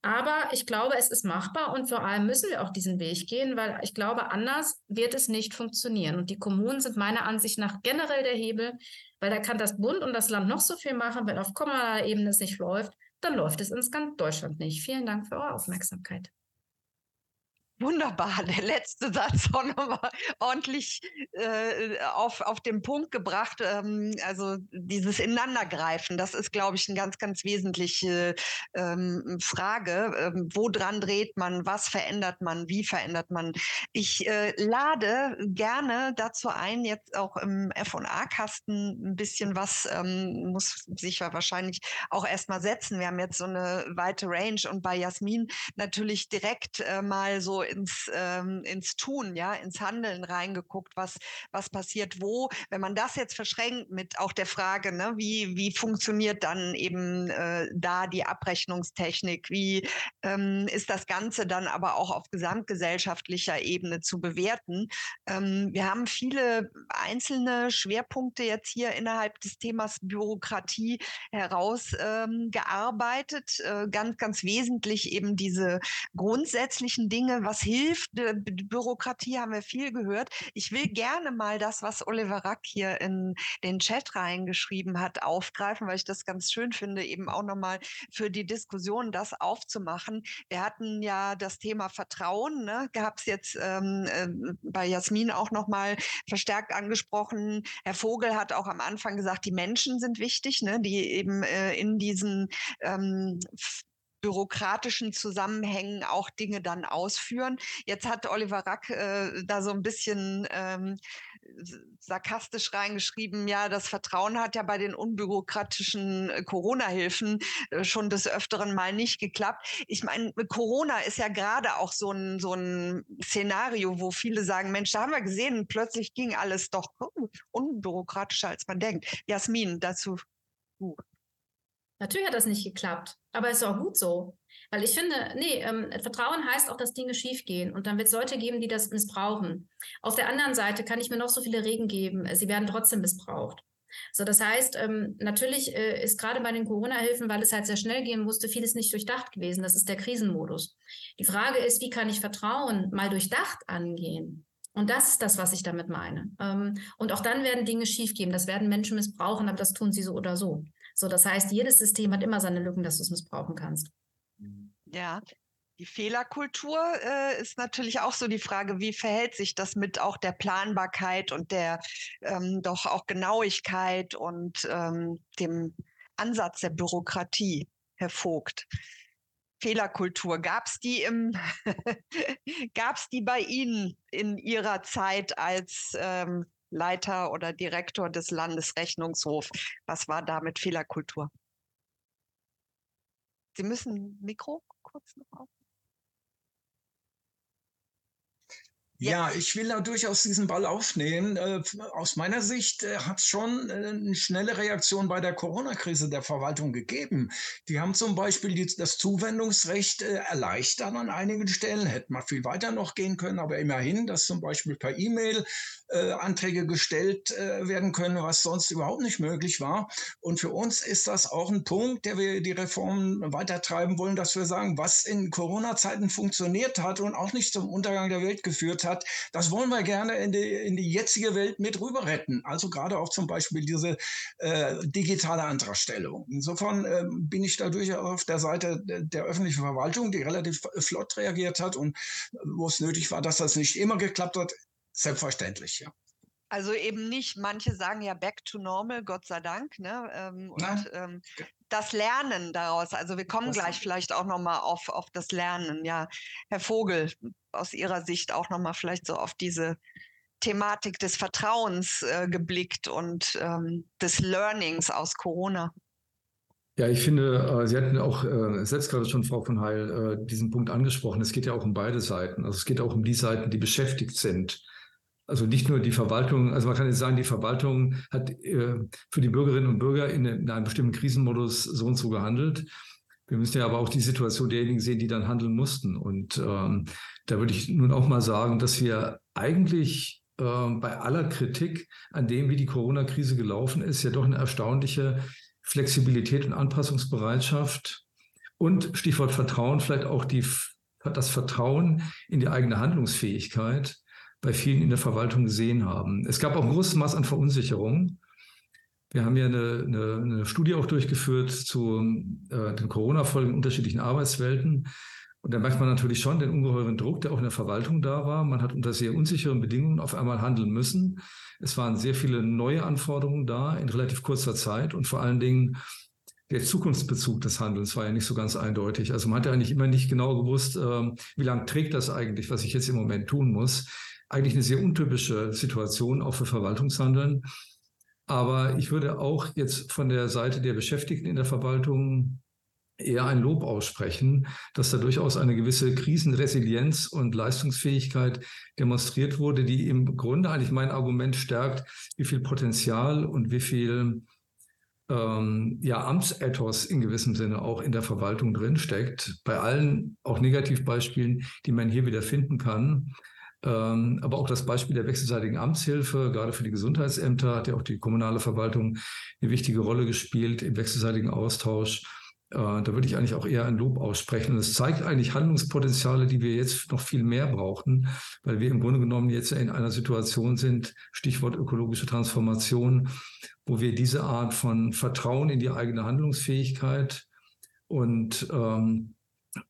Aber ich glaube, es ist machbar und vor allem müssen wir auch diesen Weg gehen, weil ich glaube, anders wird es nicht funktionieren. Und die Kommunen sind meiner Ansicht nach generell der Hebel, weil da kann das Bund und das Land noch so viel machen. Wenn auf kommunaler Ebene es nicht läuft, dann läuft es in ganz Deutschland nicht. Vielen Dank für eure Aufmerksamkeit. Wunderbar, der letzte Satz auch nochmal ordentlich äh, auf, auf den Punkt gebracht. Ähm, also dieses Ineinandergreifen, das ist, glaube ich, eine ganz, ganz wesentliche ähm, Frage. Ähm, woran dreht man, was verändert man, wie verändert man? Ich äh, lade gerne dazu ein, jetzt auch im F&A-Kasten ein bisschen was, ähm, muss sich wahrscheinlich auch erstmal setzen. Wir haben jetzt so eine weite Range und bei Jasmin natürlich direkt äh, mal so ins, ähm, ins Tun, ja, ins Handeln reingeguckt, was, was passiert wo. Wenn man das jetzt verschränkt mit auch der Frage, ne, wie, wie funktioniert dann eben äh, da die Abrechnungstechnik, wie ähm, ist das Ganze dann aber auch auf gesamtgesellschaftlicher Ebene zu bewerten. Ähm, wir haben viele einzelne Schwerpunkte jetzt hier innerhalb des Themas Bürokratie herausgearbeitet. Ähm, äh, ganz, ganz wesentlich eben diese grundsätzlichen Dinge, was hilft. Bürokratie haben wir viel gehört. Ich will gerne mal das, was Oliver Rack hier in den Chat reingeschrieben hat, aufgreifen, weil ich das ganz schön finde, eben auch nochmal für die Diskussion das aufzumachen. Wir hatten ja das Thema Vertrauen, ne? gab es jetzt ähm, äh, bei Jasmin auch nochmal verstärkt angesprochen. Herr Vogel hat auch am Anfang gesagt, die Menschen sind wichtig, ne? die eben äh, in diesen ähm, bürokratischen Zusammenhängen auch Dinge dann ausführen. Jetzt hat Oliver Rack äh, da so ein bisschen ähm, sarkastisch reingeschrieben, ja, das Vertrauen hat ja bei den unbürokratischen äh, Corona-Hilfen äh, schon des Öfteren mal nicht geklappt. Ich meine, Corona ist ja gerade auch so ein, so ein Szenario, wo viele sagen, Mensch, da haben wir gesehen, plötzlich ging alles doch unbürokratischer, als man denkt. Jasmin, dazu. Uh. Natürlich hat das nicht geklappt, aber es ist auch gut so. Weil ich finde, nee, ähm, Vertrauen heißt auch, dass Dinge schiefgehen. Und dann wird es Leute geben, die das missbrauchen. Auf der anderen Seite kann ich mir noch so viele Regen geben, sie werden trotzdem missbraucht. So, das heißt, ähm, natürlich äh, ist gerade bei den Corona-Hilfen, weil es halt sehr schnell gehen musste, vieles nicht durchdacht gewesen. Das ist der Krisenmodus. Die Frage ist, wie kann ich Vertrauen mal durchdacht angehen? Und das ist das, was ich damit meine. Ähm, und auch dann werden Dinge schiefgehen. Das werden Menschen missbrauchen, aber das tun sie so oder so. So, das heißt, jedes System hat immer seine Lücken, dass du es missbrauchen kannst. Ja, Die Fehlerkultur äh, ist natürlich auch so die Frage, wie verhält sich das mit auch der Planbarkeit und der ähm, doch auch Genauigkeit und ähm, dem Ansatz der Bürokratie, Herr Vogt? Fehlerkultur, gab es die im, gab es die bei Ihnen in Ihrer Zeit als ähm, Leiter oder Direktor des Landesrechnungshofs? Was war da mit Fehlerkultur? Sie müssen Mikro kurz noch auf. Ja, ich will da durchaus diesen Ball aufnehmen. Äh, aus meiner Sicht äh, hat es schon äh, eine schnelle Reaktion bei der Corona-Krise der Verwaltung gegeben. Die haben zum Beispiel das Zuwendungsrecht erleichtert an einigen Stellen, hätte man viel weiter noch gehen können, aber immerhin, dass zum Beispiel per E-Mail Anträge gestellt werden können, was sonst überhaupt nicht möglich war. Und für uns ist das auch ein Punkt, der wir die Reformen weitertreiben wollen, dass wir sagen, was in Corona-Zeiten funktioniert hat und auch nicht zum Untergang der Welt geführt hat, das wollen wir gerne in die, in die jetzige Welt mit rüber retten. Also gerade auch zum Beispiel diese äh, digitale Antragstellung. Insofern äh, bin ich da durchaus auf der Seite der öffentlichen Verwaltung, die relativ flott reagiert hat und äh, wo es nötig war, dass das nicht immer geklappt hat, Selbstverständlich, ja. Also eben nicht, manche sagen ja back to normal, Gott sei Dank. Ne? Ähm, und ähm, das Lernen daraus, also wir kommen das gleich vielleicht auch nochmal auf, auf das Lernen. Ja, Herr Vogel, aus Ihrer Sicht auch nochmal vielleicht so auf diese Thematik des Vertrauens äh, geblickt und ähm, des Learnings aus Corona. Ja, ich finde, äh, Sie hatten auch äh, selbst gerade schon, Frau von Heil, äh, diesen Punkt angesprochen. Es geht ja auch um beide Seiten. Also es geht auch um die Seiten, die beschäftigt sind also nicht nur die Verwaltung, also man kann jetzt sagen, die Verwaltung hat äh, für die Bürgerinnen und Bürger in, in, einem bestimmten Krisenmodus so und so gehandelt. Wir müssen ja aber auch die Situation derjenigen sehen, die dann handeln mussten. Und ähm, da würde ich nun auch mal sagen, dass wir eigentlich äh, bei aller Kritik an dem, wie die Corona-Krise gelaufen ist, ja doch eine erstaunliche Flexibilität und Anpassungsbereitschaft und Stichwort Vertrauen, vielleicht auch die, das Vertrauen in die eigene Handlungsfähigkeit bei vielen in der Verwaltung gesehen haben. Es gab auch ein großes Maß an Verunsicherung. Wir haben ja eine, eine, eine Studie auch durchgeführt zu äh, den Corona-Folgen in unterschiedlichen Arbeitswelten. Und da merkt man natürlich schon den ungeheuren Druck, der auch in der Verwaltung da war. Man hat unter sehr unsicheren Bedingungen auf einmal handeln müssen. Es waren sehr viele neue Anforderungen da in relativ kurzer Zeit und vor allen Dingen der Zukunftsbezug des Handelns war ja nicht so ganz eindeutig. Also man hat ja eigentlich immer nicht genau gewusst, äh, wie lange trägt das eigentlich, was ich jetzt im Moment tun muss eigentlich eine sehr untypische Situation auch für Verwaltungshandeln. Aber ich würde auch jetzt von der Seite der Beschäftigten in der Verwaltung eher ein Lob aussprechen, dass da durchaus eine gewisse Krisenresilienz und Leistungsfähigkeit demonstriert wurde, die im Grunde eigentlich mein Argument stärkt, wie viel Potenzial und wie viel ähm, ja, Amtsethos in gewissem Sinne auch in der Verwaltung drinsteckt. Bei allen auch Negativbeispielen, die man hier wieder finden kann. Ähm, aber auch das Beispiel der wechselseitigen Amtshilfe, gerade für die Gesundheitsämter, hat ja auch die kommunale Verwaltung eine wichtige Rolle gespielt im wechselseitigen Austausch. Äh, da würde ich eigentlich auch eher ein Lob aussprechen. Und es zeigt eigentlich Handlungspotenziale, die wir jetzt noch viel mehr brauchen, weil wir im Grunde genommen jetzt in einer Situation sind, Stichwort ökologische Transformation, wo wir diese Art von Vertrauen in die eigene Handlungsfähigkeit und ähm,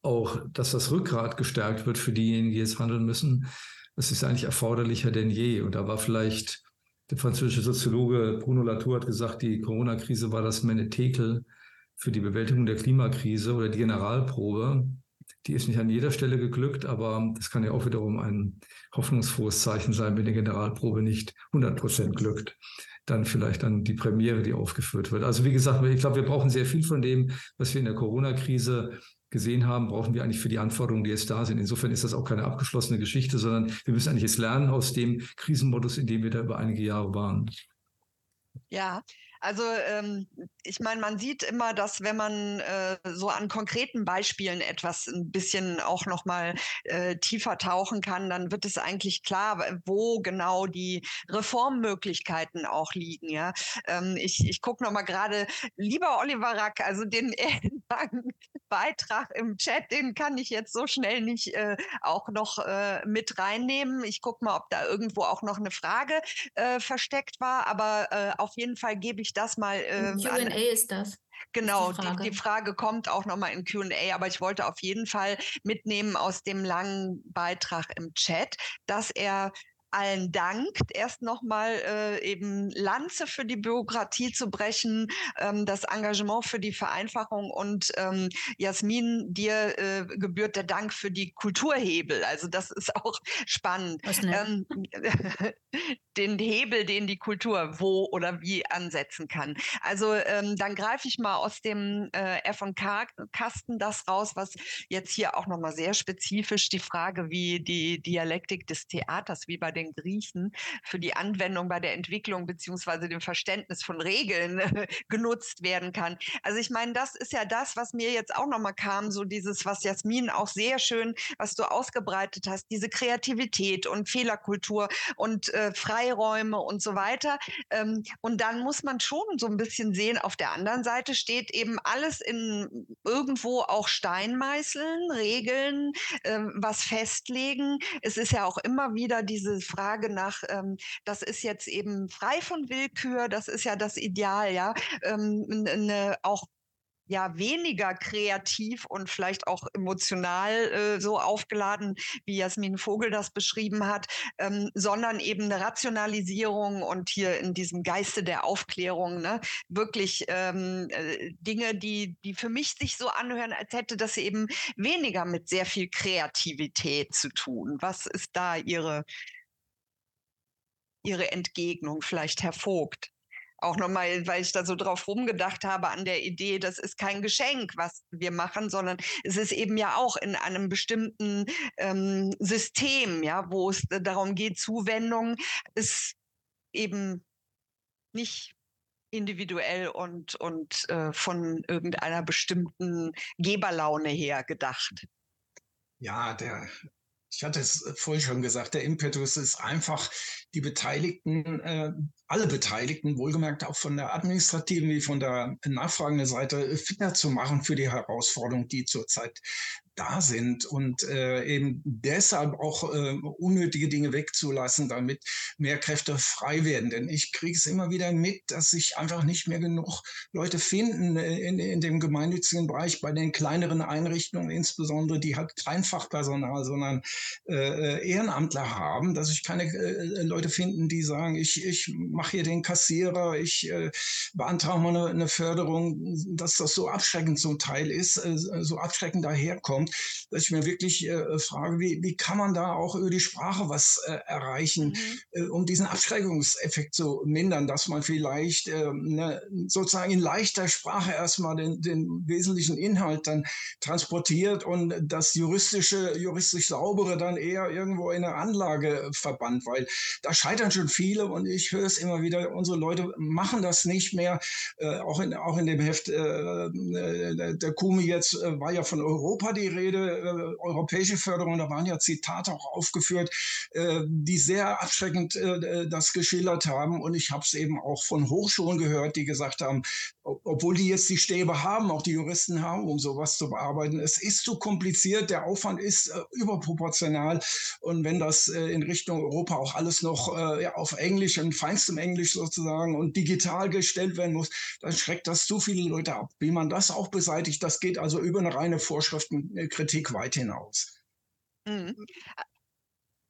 auch, dass das Rückgrat gestärkt wird für diejenigen, die jetzt handeln müssen, das ist eigentlich erforderlicher denn je. Und da war vielleicht der französische Soziologe Bruno Latour hat gesagt, die Corona-Krise war das Menetekel für die Bewältigung der Klimakrise oder die Generalprobe. Die ist nicht an jeder Stelle geglückt, aber das kann ja auch wiederum ein hoffnungsfrohes Zeichen sein, wenn die Generalprobe nicht 100 Prozent glückt. Dann vielleicht dann die Premiere, die aufgeführt wird. Also wie gesagt, ich glaube, wir brauchen sehr viel von dem, was wir in der Corona-Krise gesehen haben, brauchen wir eigentlich für die Anforderungen, die jetzt da sind. Insofern ist das auch keine abgeschlossene Geschichte, sondern wir müssen eigentlich jetzt lernen aus dem Krisenmodus, in dem wir da über einige Jahre waren. Ja, also ähm, ich meine, man sieht immer, dass wenn man äh, so an konkreten Beispielen etwas ein bisschen auch noch mal äh, tiefer tauchen kann, dann wird es eigentlich klar, wo genau die Reformmöglichkeiten auch liegen. Ja, ähm, ich, ich gucke noch mal gerade, lieber Oliver Rack, also den Beitrag im Chat, den kann ich jetzt so schnell nicht äh, auch noch äh, mit reinnehmen. Ich gucke mal, ob da irgendwo auch noch eine Frage äh, versteckt war, aber äh, auf jeden Fall gebe ich das mal. Ähm, QA ist das. Genau, die Frage. Die, die, Frage kommt auch nochmal in QA, aber ich wollte auf jeden Fall mitnehmen aus dem langen Beitrag im Chat, dass er allen dankt, erst nochmal äh, eben Lanze für die Bürokratie zu brechen, ähm, das Engagement für die Vereinfachung und ähm, Jasmin, dir äh, gebührt der Dank für die Kulturhebel. Also das ist auch spannend. Ähm, den Hebel, den die Kultur wo oder wie ansetzen kann. Also ähm, dann greife ich mal aus dem äh, F&K-Kasten das raus, was jetzt hier auch nochmal sehr spezifisch die Frage, wie die Dialektik des Theaters, wie bei den Griechen, für die Anwendung bei der Entwicklung beziehungsweise dem Verständnis von Regeln genutzt werden kann. Also ich meine, das ist ja das, was mir jetzt auch nochmal kam, so dieses, was Jasmin auch sehr schön, was du ausgebreitet hast, diese Kreativität und Fehlerkultur und äh, Freiräume und so weiter. Ähm, und dann muss man schon so ein bisschen sehen, auf der anderen Seite steht eben alles in irgendwo auch Steinmeißeln, Regeln, äh, was festlegen. Es ist ja auch immer wieder diese Frage nach, ähm, das ist jetzt eben frei von Willkür, das ist ja das Ideal, ja, ähm, ne, auch ja weniger kreativ und vielleicht auch emotional äh, so aufgeladen, wie Jasmin Vogel das beschrieben hat, ähm, sondern eben eine Rationalisierung und hier in diesem Geiste der Aufklärung ne, wirklich ähm, äh, Dinge, die, die für mich sich so anhören, als hätte das eben weniger mit sehr viel Kreativität zu tun. Was ist da Ihre, Ihre Entgegnung, vielleicht Herr Vogt? auch nochmal, weil ich da so drauf rumgedacht habe an der Idee, das ist kein Geschenk, was wir machen, sondern es ist eben ja auch in einem bestimmten ähm, System, ja, wo es darum geht, Zuwendung ist eben nicht individuell und, und äh, von irgendeiner bestimmten Geberlaune her gedacht. Ja, der ich hatte es vorhin schon gesagt, der Impetus ist einfach, die Beteiligten, äh, alle Beteiligten, wohlgemerkt auch von der administrativen wie von der nachfragenden Seite, fitter zu machen für die Herausforderungen, die zurzeit da sind und äh, eben deshalb auch äh, unnötige Dinge wegzulassen, damit mehr Kräfte frei werden. Denn ich kriege es immer wieder mit, dass sich einfach nicht mehr genug Leute finden äh, in, in dem gemeinnützigen Bereich, bei den kleineren Einrichtungen insbesondere, die halt kein Fachpersonal, sondern äh, Ehrenamtler haben, dass sich keine äh, Leute finden, die sagen, ich, ich mache hier den Kassierer, ich äh, beantrage mal eine, eine Förderung, dass das so abschreckend zum Teil ist, äh, so abschreckend daherkommt dass ich mir wirklich äh, frage, wie, wie kann man da auch über die Sprache was äh, erreichen, mhm. äh, um diesen Abschreckungseffekt zu mindern, dass man vielleicht äh, ne, sozusagen in leichter Sprache erstmal den, den wesentlichen Inhalt dann transportiert und das juristische, juristisch saubere dann eher irgendwo in eine Anlage verbannt, weil da scheitern schon viele und ich höre es immer wieder, unsere Leute machen das nicht mehr, äh, auch, in, auch in dem Heft äh, äh der Kumi jetzt äh, war ja von Europa die Rede, äh, europäische Förderung, da waren ja Zitate auch aufgeführt, äh, die sehr abschreckend äh, das geschildert haben. Und ich habe es eben auch von Hochschulen gehört, die gesagt haben, obwohl die jetzt die Stäbe haben, auch die Juristen haben, um sowas zu bearbeiten, es ist zu kompliziert, der Aufwand ist äh, überproportional. Und wenn das äh, in Richtung Europa auch alles noch äh, ja, auf Englisch, in feinstem Englisch sozusagen und digital gestellt werden muss, dann schreckt das zu viele Leute ab. Wie man das auch beseitigt, das geht also über eine reine Vorschriften Kritik weit hinaus.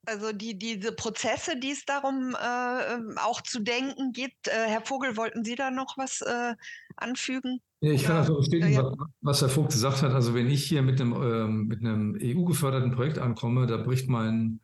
Also die, diese Prozesse, die es darum äh, ähm, auch zu denken gibt. Äh, Herr Vogel, wollten Sie da noch was äh, anfügen? Ja, ich kann also bestätigen, ja, ja. was Herr Vogt gesagt hat. Also wenn ich hier mit einem, ähm, mit einem EU-geförderten Projekt ankomme, da bricht mein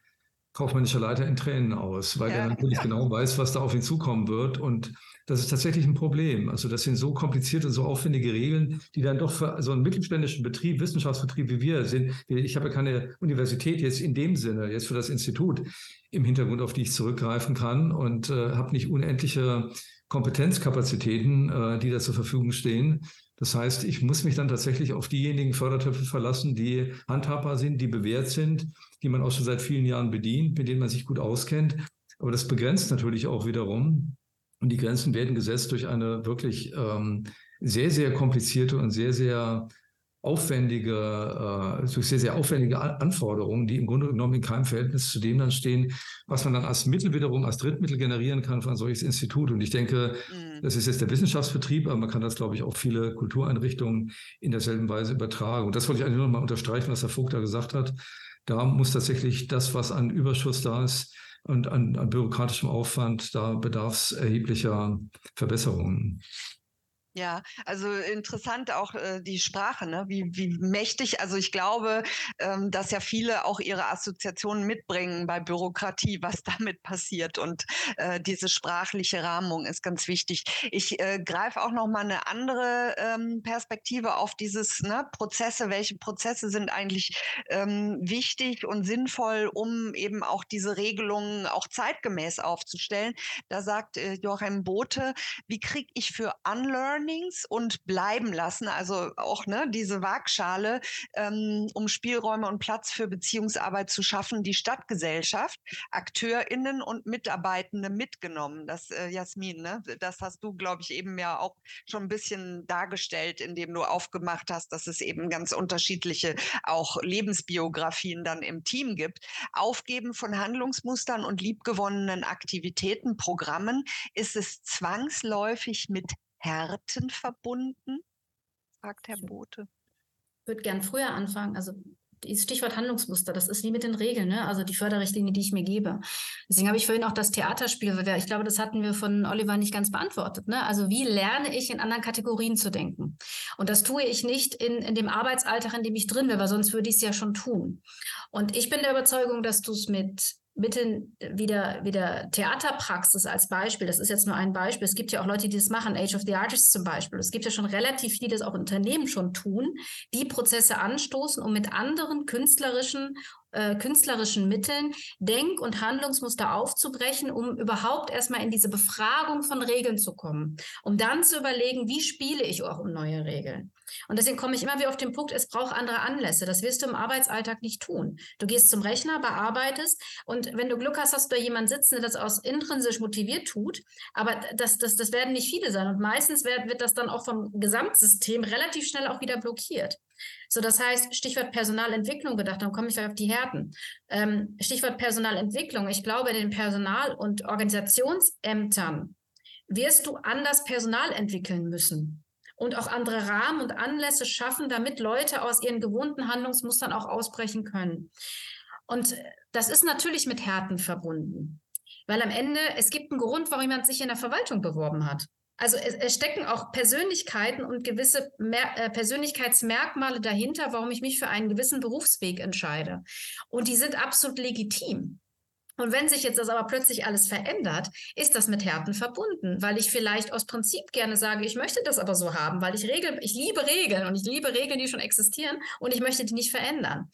kaufmännischer Leiter in Tränen aus, weil ja, er natürlich genau weiß, was da auf ihn zukommen wird. Und das ist tatsächlich ein Problem. Also das sind so komplizierte, so aufwendige Regeln, die dann doch für so einen mittelständischen Betrieb, Wissenschaftsbetrieb wie wir sind. Ich habe ja keine Universität jetzt in dem Sinne, jetzt für das Institut im Hintergrund, auf die ich zurückgreifen kann und äh, habe nicht unendliche Kompetenzkapazitäten, äh, die da zur Verfügung stehen. Das heißt, ich muss mich dann tatsächlich auf diejenigen Fördertöpfe verlassen, die handhabbar sind, die bewährt sind, die man auch schon seit vielen Jahren bedient, mit denen man sich gut auskennt. Aber das begrenzt natürlich auch wiederum und die Grenzen werden gesetzt durch eine wirklich ähm, sehr, sehr komplizierte und sehr, sehr aufwendige, äh, sehr, sehr aufwendige Anforderungen, die im Grunde genommen in keinem Verhältnis zu dem dann stehen, was man dann als Mittel wiederum, als Drittmittel generieren kann für ein solches Institut. Und ich denke, mhm. das ist jetzt der Wissenschaftsbetrieb, aber man kann das, glaube ich, auch viele Kultureinrichtungen in derselben Weise übertragen. Und das wollte ich eigentlich nochmal unterstreichen, was Herr Vogt da gesagt hat. Da muss tatsächlich das, was an Überschuss da ist und an, an bürokratischem Aufwand, da bedarf es erheblicher Verbesserungen. Ja, also interessant auch äh, die Sprache, ne? wie, wie mächtig. Also ich glaube, ähm, dass ja viele auch ihre Assoziationen mitbringen bei Bürokratie, was damit passiert. Und äh, diese sprachliche Rahmung ist ganz wichtig. Ich äh, greife auch noch mal eine andere ähm, Perspektive auf dieses ne, Prozesse. Welche Prozesse sind eigentlich ähm, wichtig und sinnvoll, um eben auch diese Regelungen auch zeitgemäß aufzustellen? Da sagt äh, Joachim Bote, wie kriege ich für Unlearn Learnings und bleiben lassen, also auch ne, diese Waagschale, ähm, um Spielräume und Platz für Beziehungsarbeit zu schaffen, die Stadtgesellschaft, AkteurInnen und Mitarbeitende mitgenommen. Das, äh, Jasmin, ne? das hast du, glaube ich, eben ja auch schon ein bisschen dargestellt, indem du aufgemacht hast, dass es eben ganz unterschiedliche auch Lebensbiografien dann im Team gibt. Aufgeben von Handlungsmustern und liebgewonnenen Aktivitäten, Programmen ist es zwangsläufig mit Härten verbunden? fragt Herr Bote. Ich würde gern früher anfangen. Also dieses Stichwort Handlungsmuster, das ist wie mit den Regeln, ne? also die Förderrichtlinie, die ich mir gebe. Deswegen habe ich vorhin auch das Theaterspiel, ich glaube, das hatten wir von Oliver nicht ganz beantwortet. Ne? Also wie lerne ich in anderen Kategorien zu denken? Und das tue ich nicht in, in dem Arbeitsalltag, in dem ich drin bin, weil sonst würde ich es ja schon tun. Und ich bin der Überzeugung, dass du es mit bitte wieder, wieder Theaterpraxis als Beispiel. Das ist jetzt nur ein Beispiel. Es gibt ja auch Leute, die das machen. Age of the Artists zum Beispiel. Es gibt ja schon relativ viele, die das auch Unternehmen schon tun, die Prozesse anstoßen, um mit anderen künstlerischen äh, künstlerischen Mitteln Denk- und Handlungsmuster aufzubrechen, um überhaupt erstmal in diese Befragung von Regeln zu kommen, um dann zu überlegen, wie spiele ich auch um neue Regeln. Und deswegen komme ich immer wieder auf den Punkt, es braucht andere Anlässe. Das wirst du im Arbeitsalltag nicht tun. Du gehst zum Rechner, bearbeitest und wenn du Glück hast, hast du da jemanden sitzen, der das aus intrinsisch motiviert tut. Aber das, das, das werden nicht viele sein. Und meistens wird, wird das dann auch vom Gesamtsystem relativ schnell auch wieder blockiert. So, das heißt, Stichwort Personalentwicklung gedacht, dann komme ich auf die Härten. Ähm, Stichwort Personalentwicklung. Ich glaube, in den Personal- und Organisationsämtern wirst du anders Personal entwickeln müssen und auch andere Rahmen und Anlässe schaffen, damit Leute aus ihren gewohnten Handlungsmustern auch ausbrechen können. Und das ist natürlich mit Härten verbunden, weil am Ende es gibt einen Grund, warum jemand sich in der Verwaltung beworben hat. Also es, es, stecken auch Persönlichkeiten und gewisse Mer äh, Persönlichkeitsmerkmale dahinter, warum ich mich für einen gewissen Berufsweg entscheide. Und die sind absolut legitim. Und wenn sich jetzt das aber plötzlich alles verändert, ist das mit Härten verbunden, weil ich vielleicht aus Prinzip gerne sage, ich möchte das aber so haben, weil ich Regel, ich liebe Regeln und ich liebe Regeln, die schon existieren und ich möchte die nicht verändern.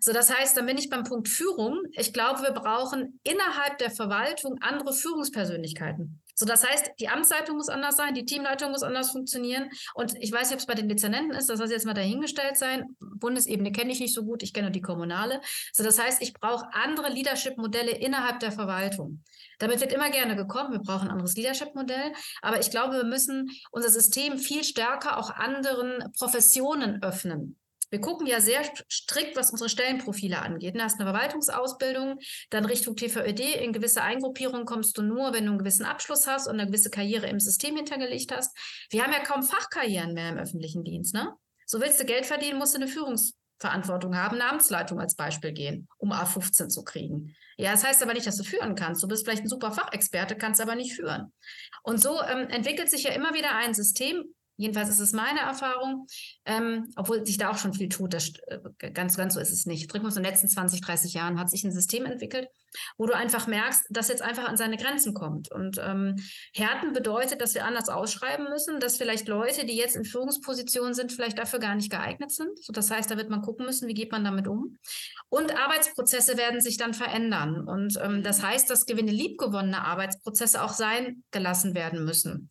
So, das heißt, dann bin ich beim Punkt Führung. Ich glaube, wir brauchen innerhalb der Verwaltung andere Führungspersönlichkeiten. So, das heißt, die Amtsleitung muss anders sein, die Teamleitung muss anders funktionieren. Und ich weiß nicht, ob es bei den Dezernenten ist, das soll jetzt mal dahingestellt sein. Bundesebene kenne ich nicht so gut, ich kenne nur die kommunale. So, das heißt, ich brauche andere Leadership-Modelle innerhalb der Verwaltung. Damit wird immer gerne gekommen, wir brauchen ein anderes Leadership-Modell. Aber ich glaube, wir müssen unser System viel stärker auch anderen Professionen öffnen. Wir gucken ja sehr strikt, was unsere Stellenprofile angeht. Du hast eine Verwaltungsausbildung, dann Richtung TVÖD. In gewisse Eingruppierungen kommst du nur, wenn du einen gewissen Abschluss hast und eine gewisse Karriere im System hintergelegt hast. Wir haben ja kaum Fachkarrieren mehr im öffentlichen Dienst. Ne? So willst du Geld verdienen, musst du eine Führungsverantwortung haben, eine Amtsleitung als Beispiel gehen, um A15 zu kriegen. Ja, das heißt aber nicht, dass du führen kannst. Du bist vielleicht ein super Fachexperte, kannst aber nicht führen. Und so ähm, entwickelt sich ja immer wieder ein System, Jedenfalls ist es meine Erfahrung, ähm, obwohl sich da auch schon viel tut. Das, äh, ganz, ganz so ist es nicht. Drückmus in den letzten 20, 30 Jahren hat sich ein System entwickelt, wo du einfach merkst, dass jetzt einfach an seine Grenzen kommt. Und ähm, Härten bedeutet, dass wir anders ausschreiben müssen, dass vielleicht Leute, die jetzt in Führungspositionen sind, vielleicht dafür gar nicht geeignet sind. So, das heißt, da wird man gucken müssen, wie geht man damit um. Und Arbeitsprozesse werden sich dann verändern. Und ähm, das heißt, dass gewinne liebgewonnene Arbeitsprozesse auch sein gelassen werden müssen.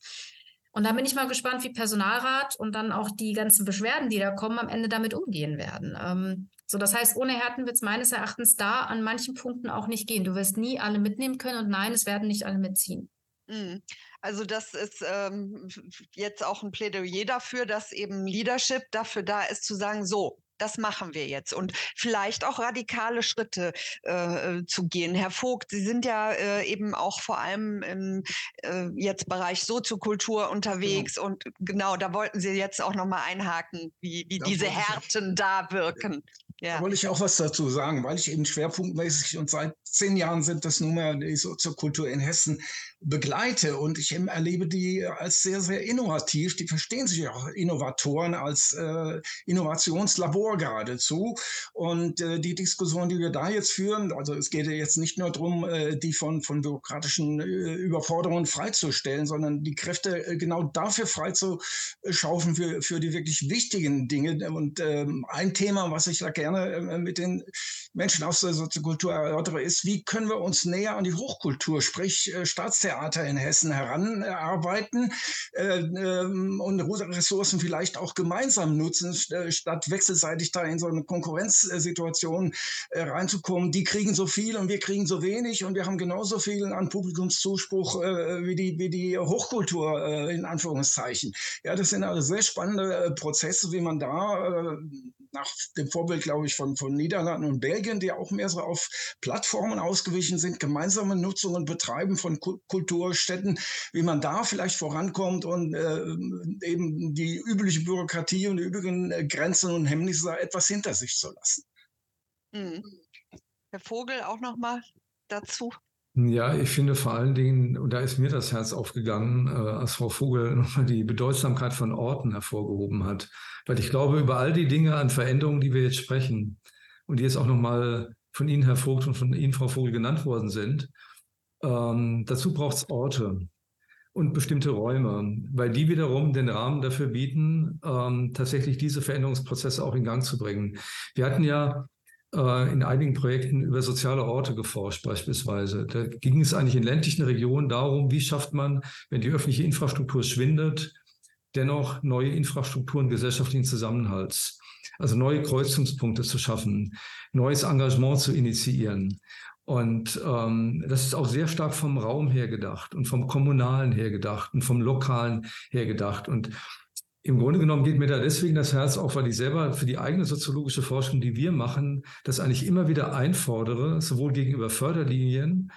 Und da bin ich mal gespannt, wie Personalrat und dann auch die ganzen Beschwerden, die da kommen, am Ende damit umgehen werden. Ähm, so, das heißt, ohne Härten wird es meines Erachtens da an manchen Punkten auch nicht gehen. Du wirst nie alle mitnehmen können und nein, es werden nicht alle mitziehen. Mhm. Also das ist ähm, jetzt auch ein Plädoyer dafür, dass eben Leadership dafür da ist, zu sagen, so, das machen wir jetzt und vielleicht auch radikale Schritte äh, zu gehen. Herr Vogt, Sie sind ja äh, eben auch vor allem im äh, jetzt Bereich Soziokultur unterwegs genau. und genau, da wollten Sie jetzt auch noch mal einhaken, wie, wie diese Härten da wirken. Ja. Da wollte ich auch was dazu sagen, weil ich eben schwerpunktmäßig und seit zehn Jahren sind das nun mal die Soziokultur in Hessen begleite und ich erlebe die als sehr, sehr innovativ. Die verstehen sich auch Innovatoren als äh, Innovationslabor geradezu. Und äh, die Diskussion, die wir da jetzt führen, also es geht ja jetzt nicht nur darum, äh, die von, von bürokratischen äh, Überforderungen freizustellen, sondern die Kräfte äh, genau dafür freizuschaufen für, für die wirklich wichtigen Dinge. Und ähm, ein Thema, was ich da gerne äh, mit den Menschen aus der Soziokultur erörtere, ist, wie können wir uns näher an die Hochkultur, sprich Staatstheater, Theater in Hessen heranarbeiten äh, ähm, und Ressourcen vielleicht auch gemeinsam nutzen, statt wechselseitig da in so eine Konkurrenzsituation äh, reinzukommen. Die kriegen so viel und wir kriegen so wenig und wir haben genauso viel an Publikumszuspruch äh, wie, die, wie die Hochkultur in Anführungszeichen. Ja, das sind also sehr spannende Prozesse, wie man da nach dem Vorbild, glaube ich, von, von Niederlanden und Belgien, die auch mehr so auf Plattformen ausgewichen sind, gemeinsame Nutzung und Betreiben von Kulturstätten, wie man da vielleicht vorankommt und äh, eben die übliche Bürokratie und die übrigen äh, Grenzen und Hemmnisse etwas hinter sich zu lassen. Mhm. Herr Vogel auch noch mal dazu. Ja, ich finde vor allen Dingen, und da ist mir das Herz aufgegangen, äh, als Frau Vogel nochmal die Bedeutsamkeit von Orten hervorgehoben hat. Weil ich glaube, über all die Dinge an Veränderungen, die wir jetzt sprechen und die jetzt auch nochmal von Ihnen, Herr Vogt, und von Ihnen, Frau Vogel, genannt worden sind, ähm, dazu braucht es Orte und bestimmte Räume, weil die wiederum den Rahmen dafür bieten, ähm, tatsächlich diese Veränderungsprozesse auch in Gang zu bringen. Wir hatten ja äh, in einigen Projekten über soziale Orte geforscht beispielsweise. Da ging es eigentlich in ländlichen Regionen darum, wie schafft man, wenn die öffentliche Infrastruktur schwindet, dennoch neue Infrastrukturen gesellschaftlichen Zusammenhalts. Also neue Kreuzungspunkte zu schaffen, neues Engagement zu initiieren. Und ähm, das ist auch sehr stark vom Raum her gedacht und vom Kommunalen her gedacht und vom Lokalen her gedacht. Und im Grunde genommen geht mir da deswegen das Herz auf, weil ich selber für die eigene soziologische Forschung, die wir machen, das eigentlich immer wieder einfordere, sowohl gegenüber Förderlinien,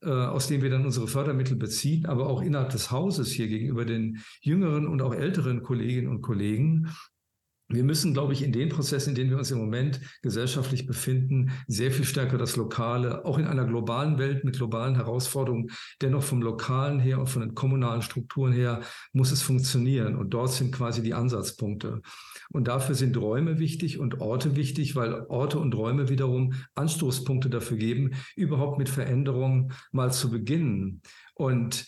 äh, aus denen wir dann unsere Fördermittel beziehen, aber auch innerhalb des Hauses hier gegenüber den jüngeren und auch älteren Kolleginnen und Kollegen, wir müssen, glaube ich, in den Prozessen, in denen wir uns im Moment gesellschaftlich befinden, sehr viel stärker das Lokale, auch in einer globalen Welt mit globalen Herausforderungen, dennoch vom Lokalen her und von den kommunalen Strukturen her muss es funktionieren. Und dort sind quasi die Ansatzpunkte. Und dafür sind Räume wichtig und Orte wichtig, weil Orte und Räume wiederum Anstoßpunkte dafür geben, überhaupt mit Veränderungen mal zu beginnen. Und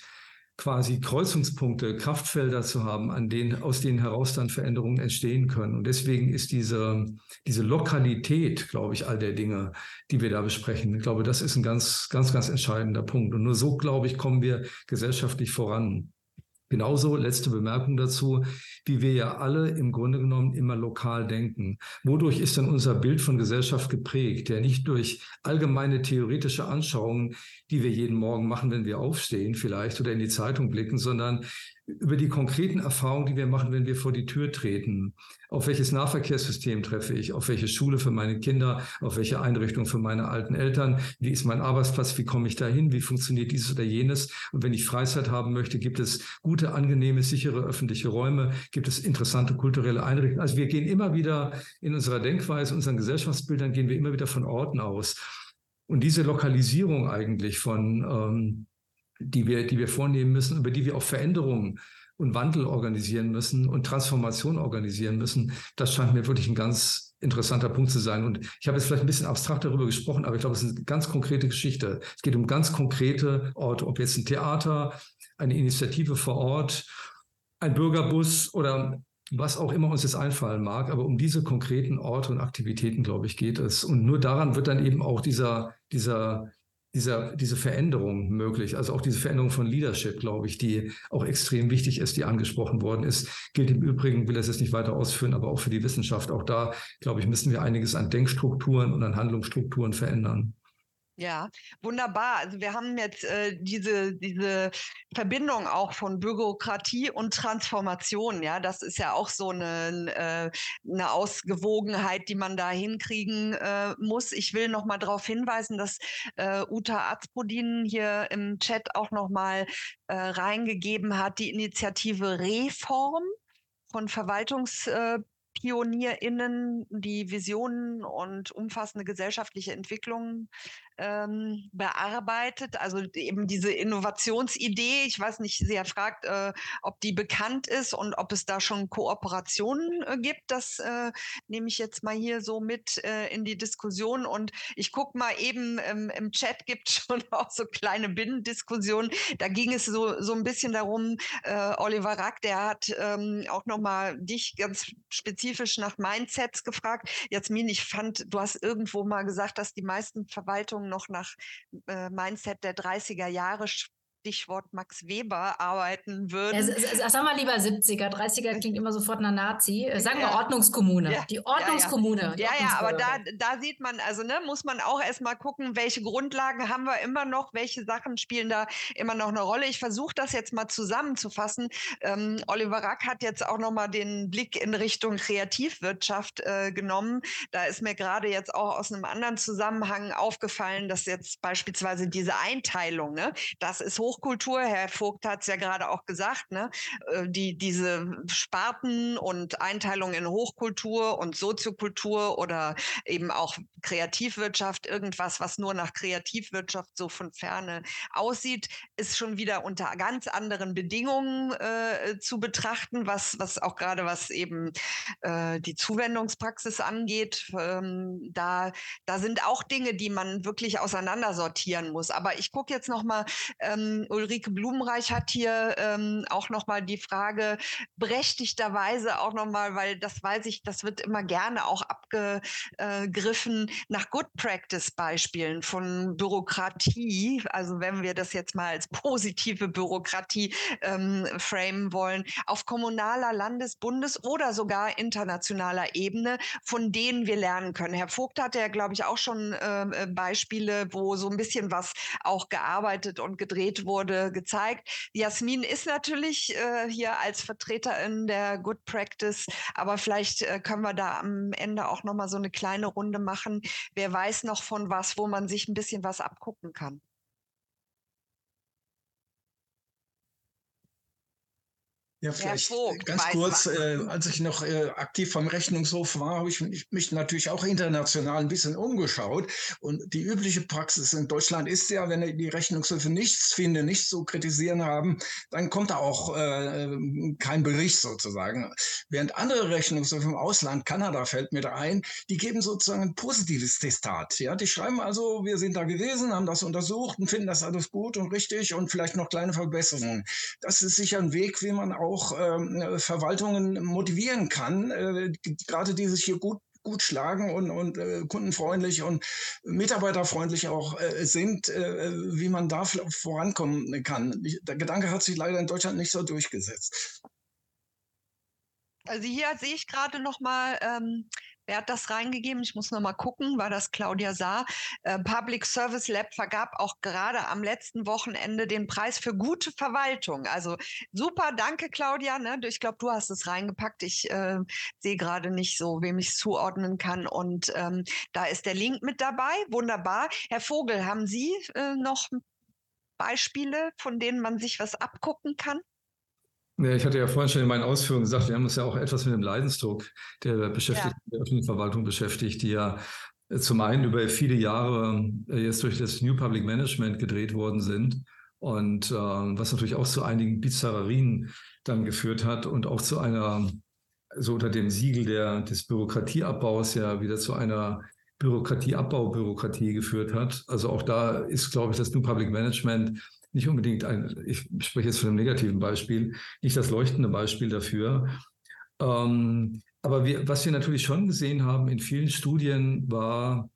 quasi Kreuzungspunkte, Kraftfelder zu haben, an denen, aus denen heraus dann Veränderungen entstehen können. Und deswegen ist diese, diese Lokalität, glaube ich, all der Dinge, die wir da besprechen, ich glaube, das ist ein ganz, ganz, ganz entscheidender Punkt. Und nur so, glaube ich, kommen wir gesellschaftlich voran. Genauso, letzte Bemerkung dazu, wie wir ja alle im Grunde genommen immer lokal denken. Wodurch ist denn unser Bild von Gesellschaft geprägt? Ja, nicht durch allgemeine theoretische Anschauungen, die wir jeden Morgen machen, wenn wir aufstehen vielleicht oder in die Zeitung blicken, sondern über die konkreten Erfahrungen, die wir machen, wenn wir vor die Tür treten. Auf welches Nahverkehrssystem treffe ich? Auf welche Schule für meine Kinder? Auf welche Einrichtung für meine alten Eltern? Wie ist mein Arbeitsplatz? Wie komme ich dahin? Wie funktioniert dieses oder jenes? Und wenn ich Freizeit haben möchte, gibt es gute, angenehme, sichere öffentliche Räume? Gibt es interessante kulturelle Einrichtungen? Also wir gehen immer wieder in unserer Denkweise, unseren Gesellschaftsbildern gehen wir immer wieder von Orten aus. Und diese Lokalisierung eigentlich von ähm, die wir, die wir vornehmen müssen, über die wir auch Veränderungen und Wandel organisieren müssen und Transformation organisieren müssen. Das scheint mir wirklich ein ganz interessanter Punkt zu sein. Und ich habe jetzt vielleicht ein bisschen abstrakt darüber gesprochen, aber ich glaube, es ist eine ganz konkrete Geschichte. Es geht um ganz konkrete Orte, ob jetzt ein Theater, eine Initiative vor Ort, ein Bürgerbus oder was auch immer uns jetzt einfallen mag. Aber um diese konkreten Orte und Aktivitäten, glaube ich, geht es. Und nur daran wird dann eben auch dieser, dieser dieser, diese Veränderung möglich. Also auch diese Veränderung von Leadership, glaube ich, die auch extrem wichtig ist, die angesprochen worden ist. Gilt im Übrigen, will das jetzt nicht weiter ausführen, aber auch für die Wissenschaft. Auch da, glaube ich, müssen wir einiges an Denkstrukturen und an Handlungsstrukturen verändern. Ja, wunderbar. Also wir haben jetzt äh, diese, diese Verbindung auch von Bürokratie und Transformation. Ja, das ist ja auch so eine, äh, eine Ausgewogenheit, die man da hinkriegen äh, muss. Ich will noch mal darauf hinweisen, dass äh, Uta Azpodin hier im Chat auch noch mal äh, reingegeben hat, die Initiative Reform von Verwaltungs äh, PionierInnen, die Visionen und umfassende gesellschaftliche Entwicklungen ähm, bearbeitet. Also eben diese Innovationsidee. Ich weiß nicht, sie fragt, äh, ob die bekannt ist und ob es da schon Kooperationen äh, gibt. Das äh, nehme ich jetzt mal hier so mit äh, in die Diskussion. Und ich gucke mal eben ähm, im Chat gibt schon auch so kleine Binnendiskussionen. Da ging es so, so ein bisschen darum, äh, Oliver Rack, der hat ähm, auch nochmal dich ganz spezifisch nach Mindsets gefragt. Jasmin, ich fand, du hast irgendwo mal gesagt, dass die meisten Verwaltungen noch nach äh, Mindset der 30er Jahre Stichwort Max Weber arbeiten würden. Ja, sag mal lieber 70er, 30er klingt immer sofort nach Nazi. Äh, sagen wir ja. Ordnungskommune. Ja. Die Ordnungskommune. Ja, die ja, ja, aber da, da sieht man, also ne, muss man auch erstmal gucken, welche Grundlagen haben wir immer noch, welche Sachen spielen da immer noch eine Rolle. Ich versuche das jetzt mal zusammenzufassen. Ähm, Oliver Rack hat jetzt auch nochmal den Blick in Richtung Kreativwirtschaft äh, genommen. Da ist mir gerade jetzt auch aus einem anderen Zusammenhang aufgefallen, dass jetzt beispielsweise diese Einteilung, ne, das ist hoch Hochkultur, Herr Vogt hat es ja gerade auch gesagt, ne, äh, die, diese Sparten und Einteilung in Hochkultur und Soziokultur oder eben auch Kreativwirtschaft, irgendwas, was nur nach Kreativwirtschaft so von ferne aussieht, ist schon wieder unter ganz anderen Bedingungen äh, zu betrachten, was, was auch gerade was eben äh, die Zuwendungspraxis angeht. Ähm, da, da sind auch Dinge, die man wirklich auseinandersortieren muss. Aber ich gucke jetzt noch mal ähm, Ulrike Blumenreich hat hier ähm, auch nochmal die Frage berechtigterweise auch nochmal, weil das weiß ich, das wird immer gerne auch abgegriffen, nach Good Practice Beispielen von Bürokratie. Also wenn wir das jetzt mal als positive Bürokratie ähm, framen wollen, auf kommunaler, Landes-, Bundes- oder sogar internationaler Ebene, von denen wir lernen können. Herr Vogt hatte ja, glaube ich, auch schon ähm, äh, Beispiele, wo so ein bisschen was auch gearbeitet und gedreht wurde gezeigt. Jasmin ist natürlich äh, hier als Vertreterin der Good Practice, aber vielleicht äh, können wir da am Ende auch noch mal so eine kleine Runde machen. Wer weiß noch von was, wo man sich ein bisschen was abgucken kann. Ja, vielleicht Vogt, ganz kurz, äh, als ich noch äh, aktiv vom Rechnungshof war, habe ich mich, mich, natürlich auch international ein bisschen umgeschaut. Und die übliche Praxis in Deutschland ist ja, wenn die Rechnungshöfe nichts finden, nichts zu kritisieren haben, dann kommt da auch äh, kein Bericht sozusagen. Während andere Rechnungshöfe im Ausland, Kanada fällt mir da ein, die geben sozusagen ein positives Testat. Ja, die schreiben also, wir sind da gewesen, haben das untersucht und finden das alles gut und richtig und vielleicht noch kleine Verbesserungen. Das ist sicher ein Weg, wie man auch auch ähm, Verwaltungen motivieren kann, äh, gerade die sich hier gut gut schlagen und, und äh, kundenfreundlich und mitarbeiterfreundlich auch äh, sind, äh, wie man da vorankommen kann. Der Gedanke hat sich leider in Deutschland nicht so durchgesetzt. Also hier sehe ich gerade noch mal ähm, Wer hat das reingegeben? Ich muss noch mal gucken, war das Claudia Saar. Äh, Public Service Lab vergab auch gerade am letzten Wochenende den Preis für gute Verwaltung. Also super, danke Claudia. Ne? Ich glaube, du hast es reingepackt. Ich äh, sehe gerade nicht so, wem ich es zuordnen kann. Und ähm, da ist der Link mit dabei. Wunderbar. Herr Vogel, haben Sie äh, noch Beispiele, von denen man sich was abgucken kann? Ja, ich hatte ja vorhin schon in meinen Ausführungen gesagt, wir haben uns ja auch etwas mit dem Leidensdruck der Beschäftigten ja. der öffentlichen Verwaltung beschäftigt, die ja äh, zum einen über viele Jahre äh, jetzt durch das New Public Management gedreht worden sind und äh, was natürlich auch zu einigen Bizarrerien dann geführt hat und auch zu einer, so unter dem Siegel der, des Bürokratieabbaus ja wieder zu einer Bürokratieabbau-Bürokratie geführt hat. Also auch da ist, glaube ich, das New Public Management nicht unbedingt ein, ich spreche jetzt von einem negativen Beispiel, nicht das leuchtende Beispiel dafür. Ähm, aber wir, was wir natürlich schon gesehen haben in vielen Studien war,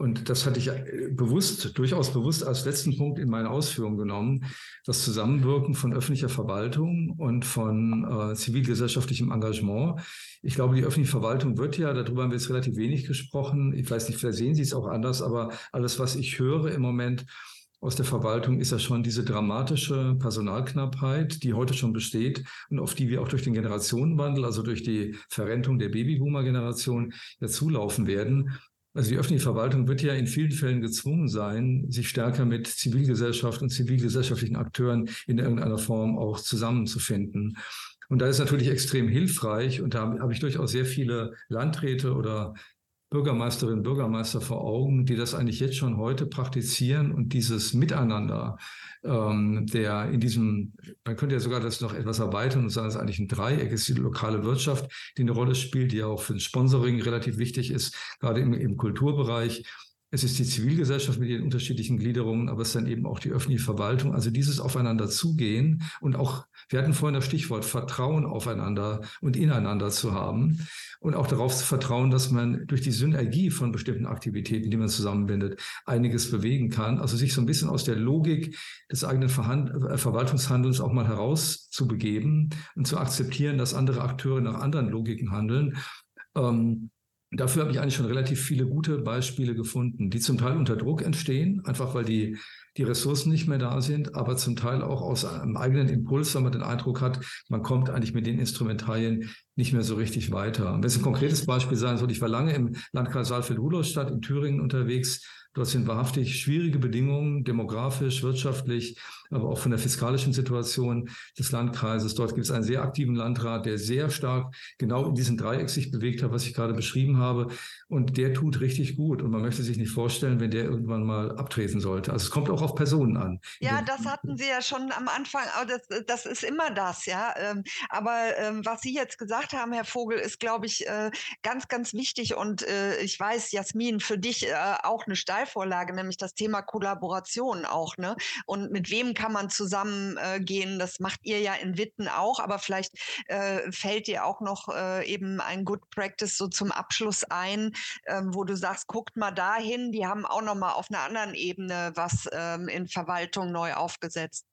und das hatte ich äh, bewusst, durchaus bewusst als letzten Punkt in meine Ausführungen genommen, das Zusammenwirken von öffentlicher Verwaltung und von äh, zivilgesellschaftlichem Engagement. Ich glaube, die öffentliche Verwaltung wird ja, darüber haben wir jetzt relativ wenig gesprochen. Ich weiß nicht, vielleicht sehen Sie es auch anders, aber alles, was ich höre im Moment aus der Verwaltung, ist ja schon diese dramatische Personalknappheit, die heute schon besteht und auf die wir auch durch den Generationenwandel, also durch die Verrentung der Babyboomer-Generation, ja zulaufen werden. Also die öffentliche Verwaltung wird ja in vielen Fällen gezwungen sein, sich stärker mit Zivilgesellschaft und zivilgesellschaftlichen Akteuren in irgendeiner Form auch zusammenzufinden. Und da ist natürlich extrem hilfreich und da habe ich durchaus sehr viele Landräte oder Bürgermeisterinnen und Bürgermeister vor Augen, die das eigentlich jetzt schon heute praktizieren und dieses Miteinander ähm, der in diesem, man könnte ja sogar das noch etwas erweitern und sagen, es ist eigentlich ein Dreieck, ist die lokale Wirtschaft, die eine Rolle spielt, die ja auch für das Sponsoring relativ wichtig ist, gerade im, im Kulturbereich. Es ist die Zivilgesellschaft mit ihren unterschiedlichen Gliederungen, aber es ist dann eben auch die öffentliche Verwaltung. Also dieses Aufeinander zugehen und auch, wir hatten vorhin das Stichwort Vertrauen aufeinander und ineinander zu haben und auch darauf zu vertrauen, dass man durch die Synergie von bestimmten Aktivitäten, die man zusammenbindet, einiges bewegen kann. Also sich so ein bisschen aus der Logik des eigenen Verhand äh, Verwaltungshandelns auch mal herauszubegeben und zu akzeptieren, dass andere Akteure nach anderen Logiken handeln. Ähm, Dafür habe ich eigentlich schon relativ viele gute Beispiele gefunden, die zum Teil unter Druck entstehen, einfach weil die, die Ressourcen nicht mehr da sind, aber zum Teil auch aus einem eigenen Impuls, wenn man den Eindruck hat, man kommt eigentlich mit den Instrumentarien nicht mehr so richtig weiter. Wenn es ein konkretes Beispiel sein soll, ich war lange im Landkreis Saalfeld-Rudolstadt in Thüringen unterwegs. Dort sind wahrhaftig schwierige Bedingungen, demografisch, wirtschaftlich, auch von der fiskalischen Situation des Landkreises. Dort gibt es einen sehr aktiven Landrat, der sehr stark genau in diesem Dreieck sich bewegt hat, was ich gerade beschrieben habe. Und der tut richtig gut. Und man möchte sich nicht vorstellen, wenn der irgendwann mal abtreten sollte. Also es kommt auch auf Personen an. Ja, das hatten Sie ja schon am Anfang. Das, das ist immer das, ja. Ähm, aber ähm, was Sie jetzt gesagt haben, Herr Vogel, ist, glaube ich, äh, ganz, ganz wichtig. Und äh, ich weiß, Jasmin, für dich äh, auch eine Steilvorlage, nämlich das Thema Kollaboration auch. Ne? Und mit wem kann man zusammengehen. Äh, das macht ihr ja in Witten auch, aber vielleicht äh, fällt dir auch noch äh, eben ein Good Practice so zum Abschluss ein, ähm, wo du sagst, guckt mal dahin, die haben auch noch mal auf einer anderen Ebene was ähm, in Verwaltung neu aufgesetzt.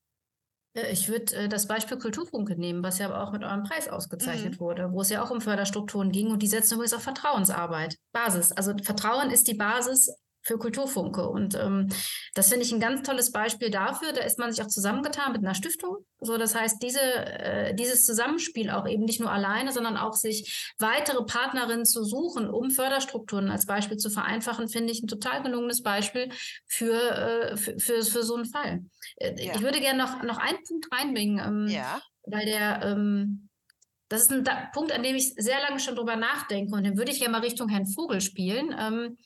Ich würde äh, das Beispiel Kulturfunke nehmen, was ja aber auch mit eurem Preis ausgezeichnet mhm. wurde, wo es ja auch um Förderstrukturen ging und die setzen übrigens auf Vertrauensarbeit. Basis. Also Vertrauen ist die Basis für Kulturfunke. Und ähm, das finde ich ein ganz tolles Beispiel dafür. Da ist man sich auch zusammengetan mit einer Stiftung. So, das heißt, diese, äh, dieses Zusammenspiel auch eben nicht nur alleine, sondern auch sich weitere Partnerinnen zu suchen, um Förderstrukturen als Beispiel zu vereinfachen, finde ich ein total gelungenes Beispiel für, äh, für, für, für, so einen Fall. Äh, ja. Ich würde gerne noch, noch einen Punkt reinbringen, ähm, ja. weil der ähm, das ist ein da Punkt, an dem ich sehr lange schon drüber nachdenke und den würde ich ja mal Richtung Herrn Vogel spielen. Ähm,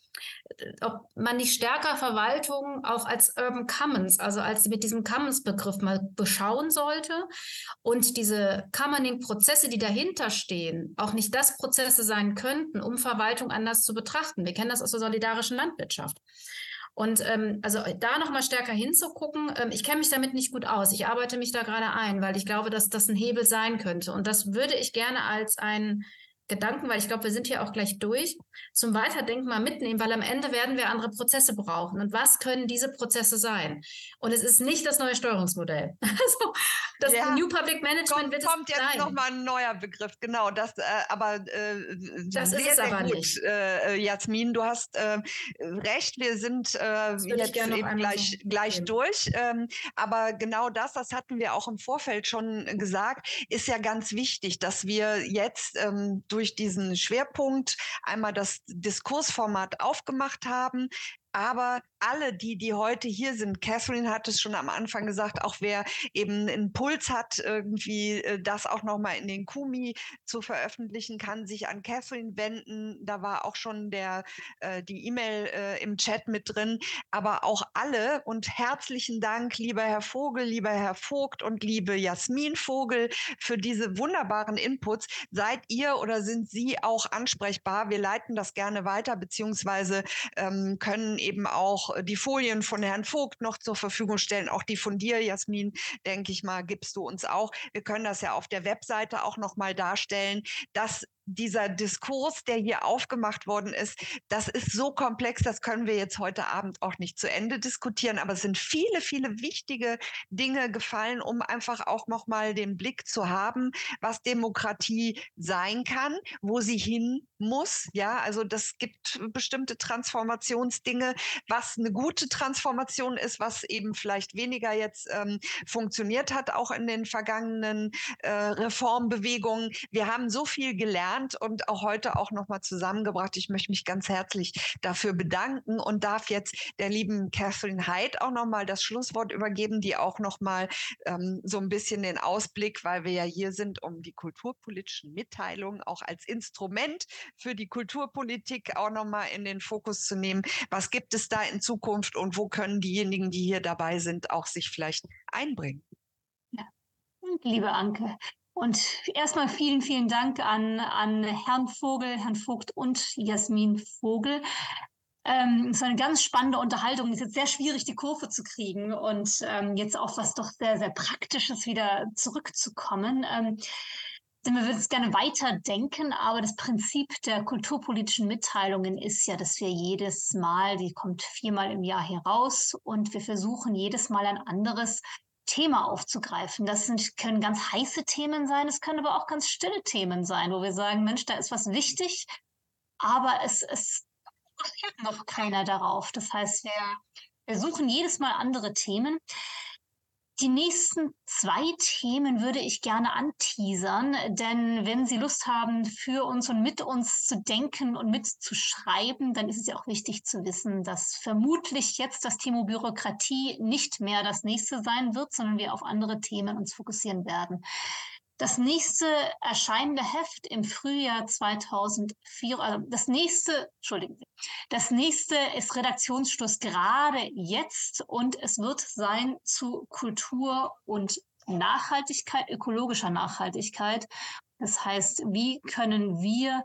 ob man nicht stärker Verwaltung auch als Urban Commons, also als mit diesem Commons-Begriff mal beschauen sollte und diese Commoning-Prozesse, die dahinter stehen, auch nicht das Prozesse sein könnten, um Verwaltung anders zu betrachten. Wir kennen das aus der solidarischen Landwirtschaft. Und ähm, also da nochmal stärker hinzugucken, ähm, ich kenne mich damit nicht gut aus. Ich arbeite mich da gerade ein, weil ich glaube, dass das ein Hebel sein könnte. Und das würde ich gerne als ein Gedanken, weil ich glaube, wir sind hier auch gleich durch, zum Weiterdenken mal mitnehmen, weil am Ende werden wir andere Prozesse brauchen. Und was können diese Prozesse sein? Und es ist nicht das neue Steuerungsmodell. Also das ja, New Public Management kommt, wird es kommt jetzt nochmal ein neuer Begriff, genau. Das, äh, aber äh, das sehr, ist sehr aber gut, nicht. Äh, Jasmin, du hast äh, recht. Wir sind äh, jetzt eben gleich, so gleich durch. Ähm, aber genau das, das hatten wir auch im Vorfeld schon gesagt, ist ja ganz wichtig, dass wir jetzt ähm, durch durch diesen Schwerpunkt einmal das Diskursformat aufgemacht haben, aber alle, die, die heute hier sind, Catherine hat es schon am Anfang gesagt, auch wer eben einen Puls hat, irgendwie äh, das auch nochmal in den Kumi zu veröffentlichen, kann sich an Catherine wenden. Da war auch schon der, äh, die E-Mail äh, im Chat mit drin. Aber auch alle und herzlichen Dank, lieber Herr Vogel, lieber Herr Vogt und liebe Jasmin Vogel für diese wunderbaren Inputs. Seid ihr oder sind Sie auch ansprechbar? Wir leiten das gerne weiter, beziehungsweise ähm, können eben auch äh, die Folien von Herrn Vogt noch zur Verfügung stellen. Auch die von dir, Jasmin, denke ich mal, gibst du uns auch. Wir können das ja auf der Webseite auch noch mal darstellen, dass dieser Diskurs, der hier aufgemacht worden ist, das ist so komplex, das können wir jetzt heute Abend auch nicht zu Ende diskutieren, aber es sind viele, viele wichtige Dinge gefallen, um einfach auch nochmal den Blick zu haben, was Demokratie sein kann, wo sie hin muss. Ja, also das gibt bestimmte Transformationsdinge, was eine gute Transformation ist, was eben vielleicht weniger jetzt ähm, funktioniert hat, auch in den vergangenen äh, Reformbewegungen. Wir haben so viel gelernt und auch heute auch nochmal zusammengebracht. Ich möchte mich ganz herzlich dafür bedanken und darf jetzt der lieben Catherine Hyde auch nochmal das Schlusswort übergeben, die auch nochmal ähm, so ein bisschen den Ausblick, weil wir ja hier sind, um die kulturpolitischen Mitteilungen auch als Instrument für die Kulturpolitik auch nochmal in den Fokus zu nehmen. Was gibt es da in Zukunft und wo können diejenigen, die hier dabei sind, auch sich vielleicht einbringen? Ja. Liebe Anke, und erstmal vielen, vielen Dank an, an Herrn Vogel, Herrn Vogt und Jasmin Vogel. Ähm, es ist eine ganz spannende Unterhaltung. Es ist jetzt sehr schwierig, die Kurve zu kriegen und ähm, jetzt auf was doch sehr, sehr Praktisches wieder zurückzukommen. Ähm, denn wir würden es gerne weiterdenken, aber das Prinzip der kulturpolitischen Mitteilungen ist ja, dass wir jedes Mal, die kommt viermal im Jahr heraus und wir versuchen jedes Mal ein anderes Thema aufzugreifen. Das sind, können ganz heiße Themen sein, es können aber auch ganz stille Themen sein, wo wir sagen, Mensch, da ist was wichtig, aber es, es achtet noch keiner darauf. Das heißt, wir, wir suchen jedes Mal andere Themen. Die nächsten zwei Themen würde ich gerne anteasern, denn wenn Sie Lust haben, für uns und mit uns zu denken und mitzuschreiben, dann ist es ja auch wichtig zu wissen, dass vermutlich jetzt das Thema Bürokratie nicht mehr das nächste sein wird, sondern wir auf andere Themen uns fokussieren werden. Das nächste erscheinende Heft im Frühjahr 2004, also das nächste, entschuldigen Sie, das nächste ist Redaktionsschluss gerade jetzt und es wird sein zu Kultur und Nachhaltigkeit, ökologischer Nachhaltigkeit. Das heißt, wie können wir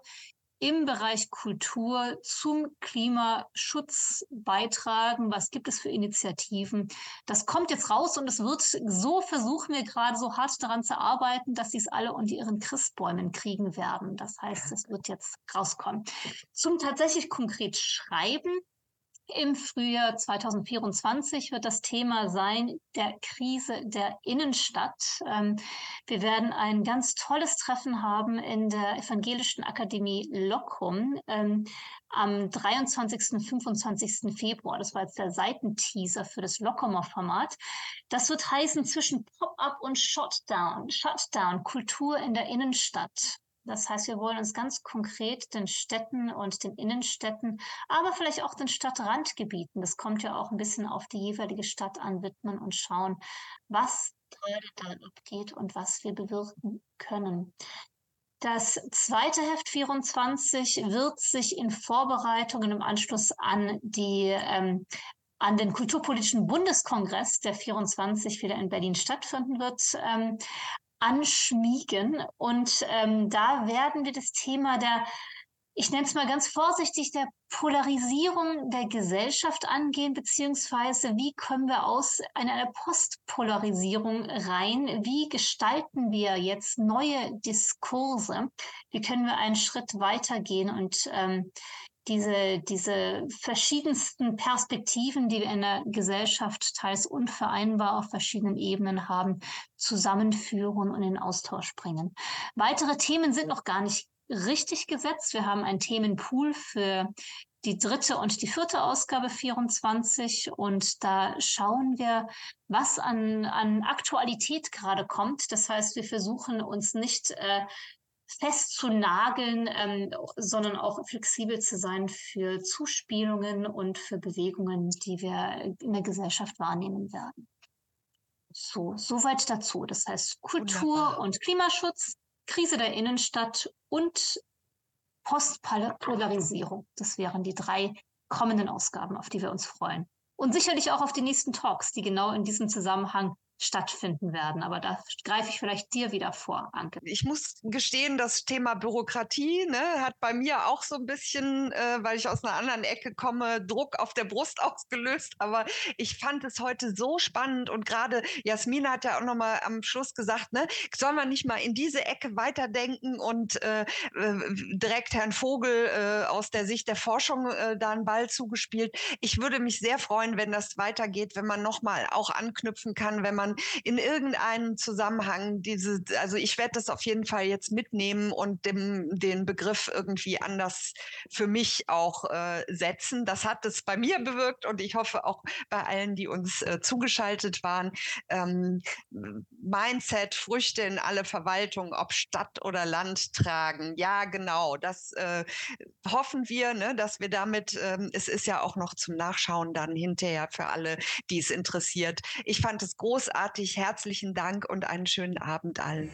im Bereich Kultur zum Klimaschutz beitragen? Was gibt es für Initiativen? Das kommt jetzt raus und es wird, so versuchen wir gerade so hart daran zu arbeiten, dass sie es alle unter ihren Christbäumen kriegen werden. Das heißt, es wird jetzt rauskommen. Zum tatsächlich konkret Schreiben im Frühjahr 2024 wird das Thema sein der Krise der Innenstadt. Ähm, wir werden ein ganz tolles Treffen haben in der Evangelischen Akademie Lockum ähm, am 23. und 25. Februar. Das war jetzt der Seitenteaser für das Lockumer Format. Das wird heißen zwischen Pop-up und Shutdown. Shutdown, Kultur in der Innenstadt. Das heißt, wir wollen uns ganz konkret den Städten und den Innenstädten, aber vielleicht auch den Stadtrandgebieten, das kommt ja auch ein bisschen auf die jeweilige Stadt an, widmen und schauen, was gerade da abgeht und was wir bewirken können. Das zweite Heft 24 wird sich in Vorbereitungen im Anschluss an die ähm, an den Kulturpolitischen Bundeskongress, der 24 wieder in Berlin stattfinden wird, ähm, anschmiegen. Und ähm, da werden wir das Thema der, ich nenne es mal ganz vorsichtig, der Polarisierung der Gesellschaft angehen, beziehungsweise wie kommen wir aus einer Postpolarisierung rein? Wie gestalten wir jetzt neue Diskurse? Wie können wir einen Schritt weitergehen und ähm, diese, diese verschiedensten Perspektiven, die wir in der Gesellschaft teils unvereinbar auf verschiedenen Ebenen haben, zusammenführen und in Austausch bringen. Weitere Themen sind noch gar nicht richtig gesetzt. Wir haben einen Themenpool für die dritte und die vierte Ausgabe 24 und da schauen wir, was an, an Aktualität gerade kommt. Das heißt, wir versuchen uns nicht äh, festzunageln, ähm, sondern auch flexibel zu sein für Zuspielungen und für Bewegungen, die wir in der Gesellschaft wahrnehmen werden. So, soweit dazu. Das heißt Kultur Wunderbar. und Klimaschutz, Krise der Innenstadt und Postpolarisierung. Das wären die drei kommenden Ausgaben, auf die wir uns freuen. Und sicherlich auch auf die nächsten Talks, die genau in diesem Zusammenhang stattfinden werden. Aber da greife ich vielleicht dir wieder vor, Anke. Ich muss gestehen, das Thema Bürokratie ne, hat bei mir auch so ein bisschen, äh, weil ich aus einer anderen Ecke komme, Druck auf der Brust ausgelöst. Aber ich fand es heute so spannend und gerade Jasmina hat ja auch noch mal am Schluss gesagt, ne, soll man nicht mal in diese Ecke weiterdenken und äh, äh direkt Herrn Vogel äh, aus der Sicht der Forschung äh, da einen Ball zugespielt. Ich würde mich sehr freuen, wenn das weitergeht, wenn man noch mal auch anknüpfen kann, wenn man in irgendeinem Zusammenhang diese, also ich werde das auf jeden Fall jetzt mitnehmen und dem, den Begriff irgendwie anders für mich auch äh, setzen. Das hat es bei mir bewirkt und ich hoffe auch bei allen, die uns äh, zugeschaltet waren. Ähm, Mindset, Früchte in alle Verwaltungen, ob Stadt oder Land tragen. Ja, genau. Das äh, hoffen wir, ne, dass wir damit, ähm, es ist ja auch noch zum Nachschauen dann hinterher für alle, die es interessiert. Ich fand es großartig. Herzlichen Dank und einen schönen Abend allen.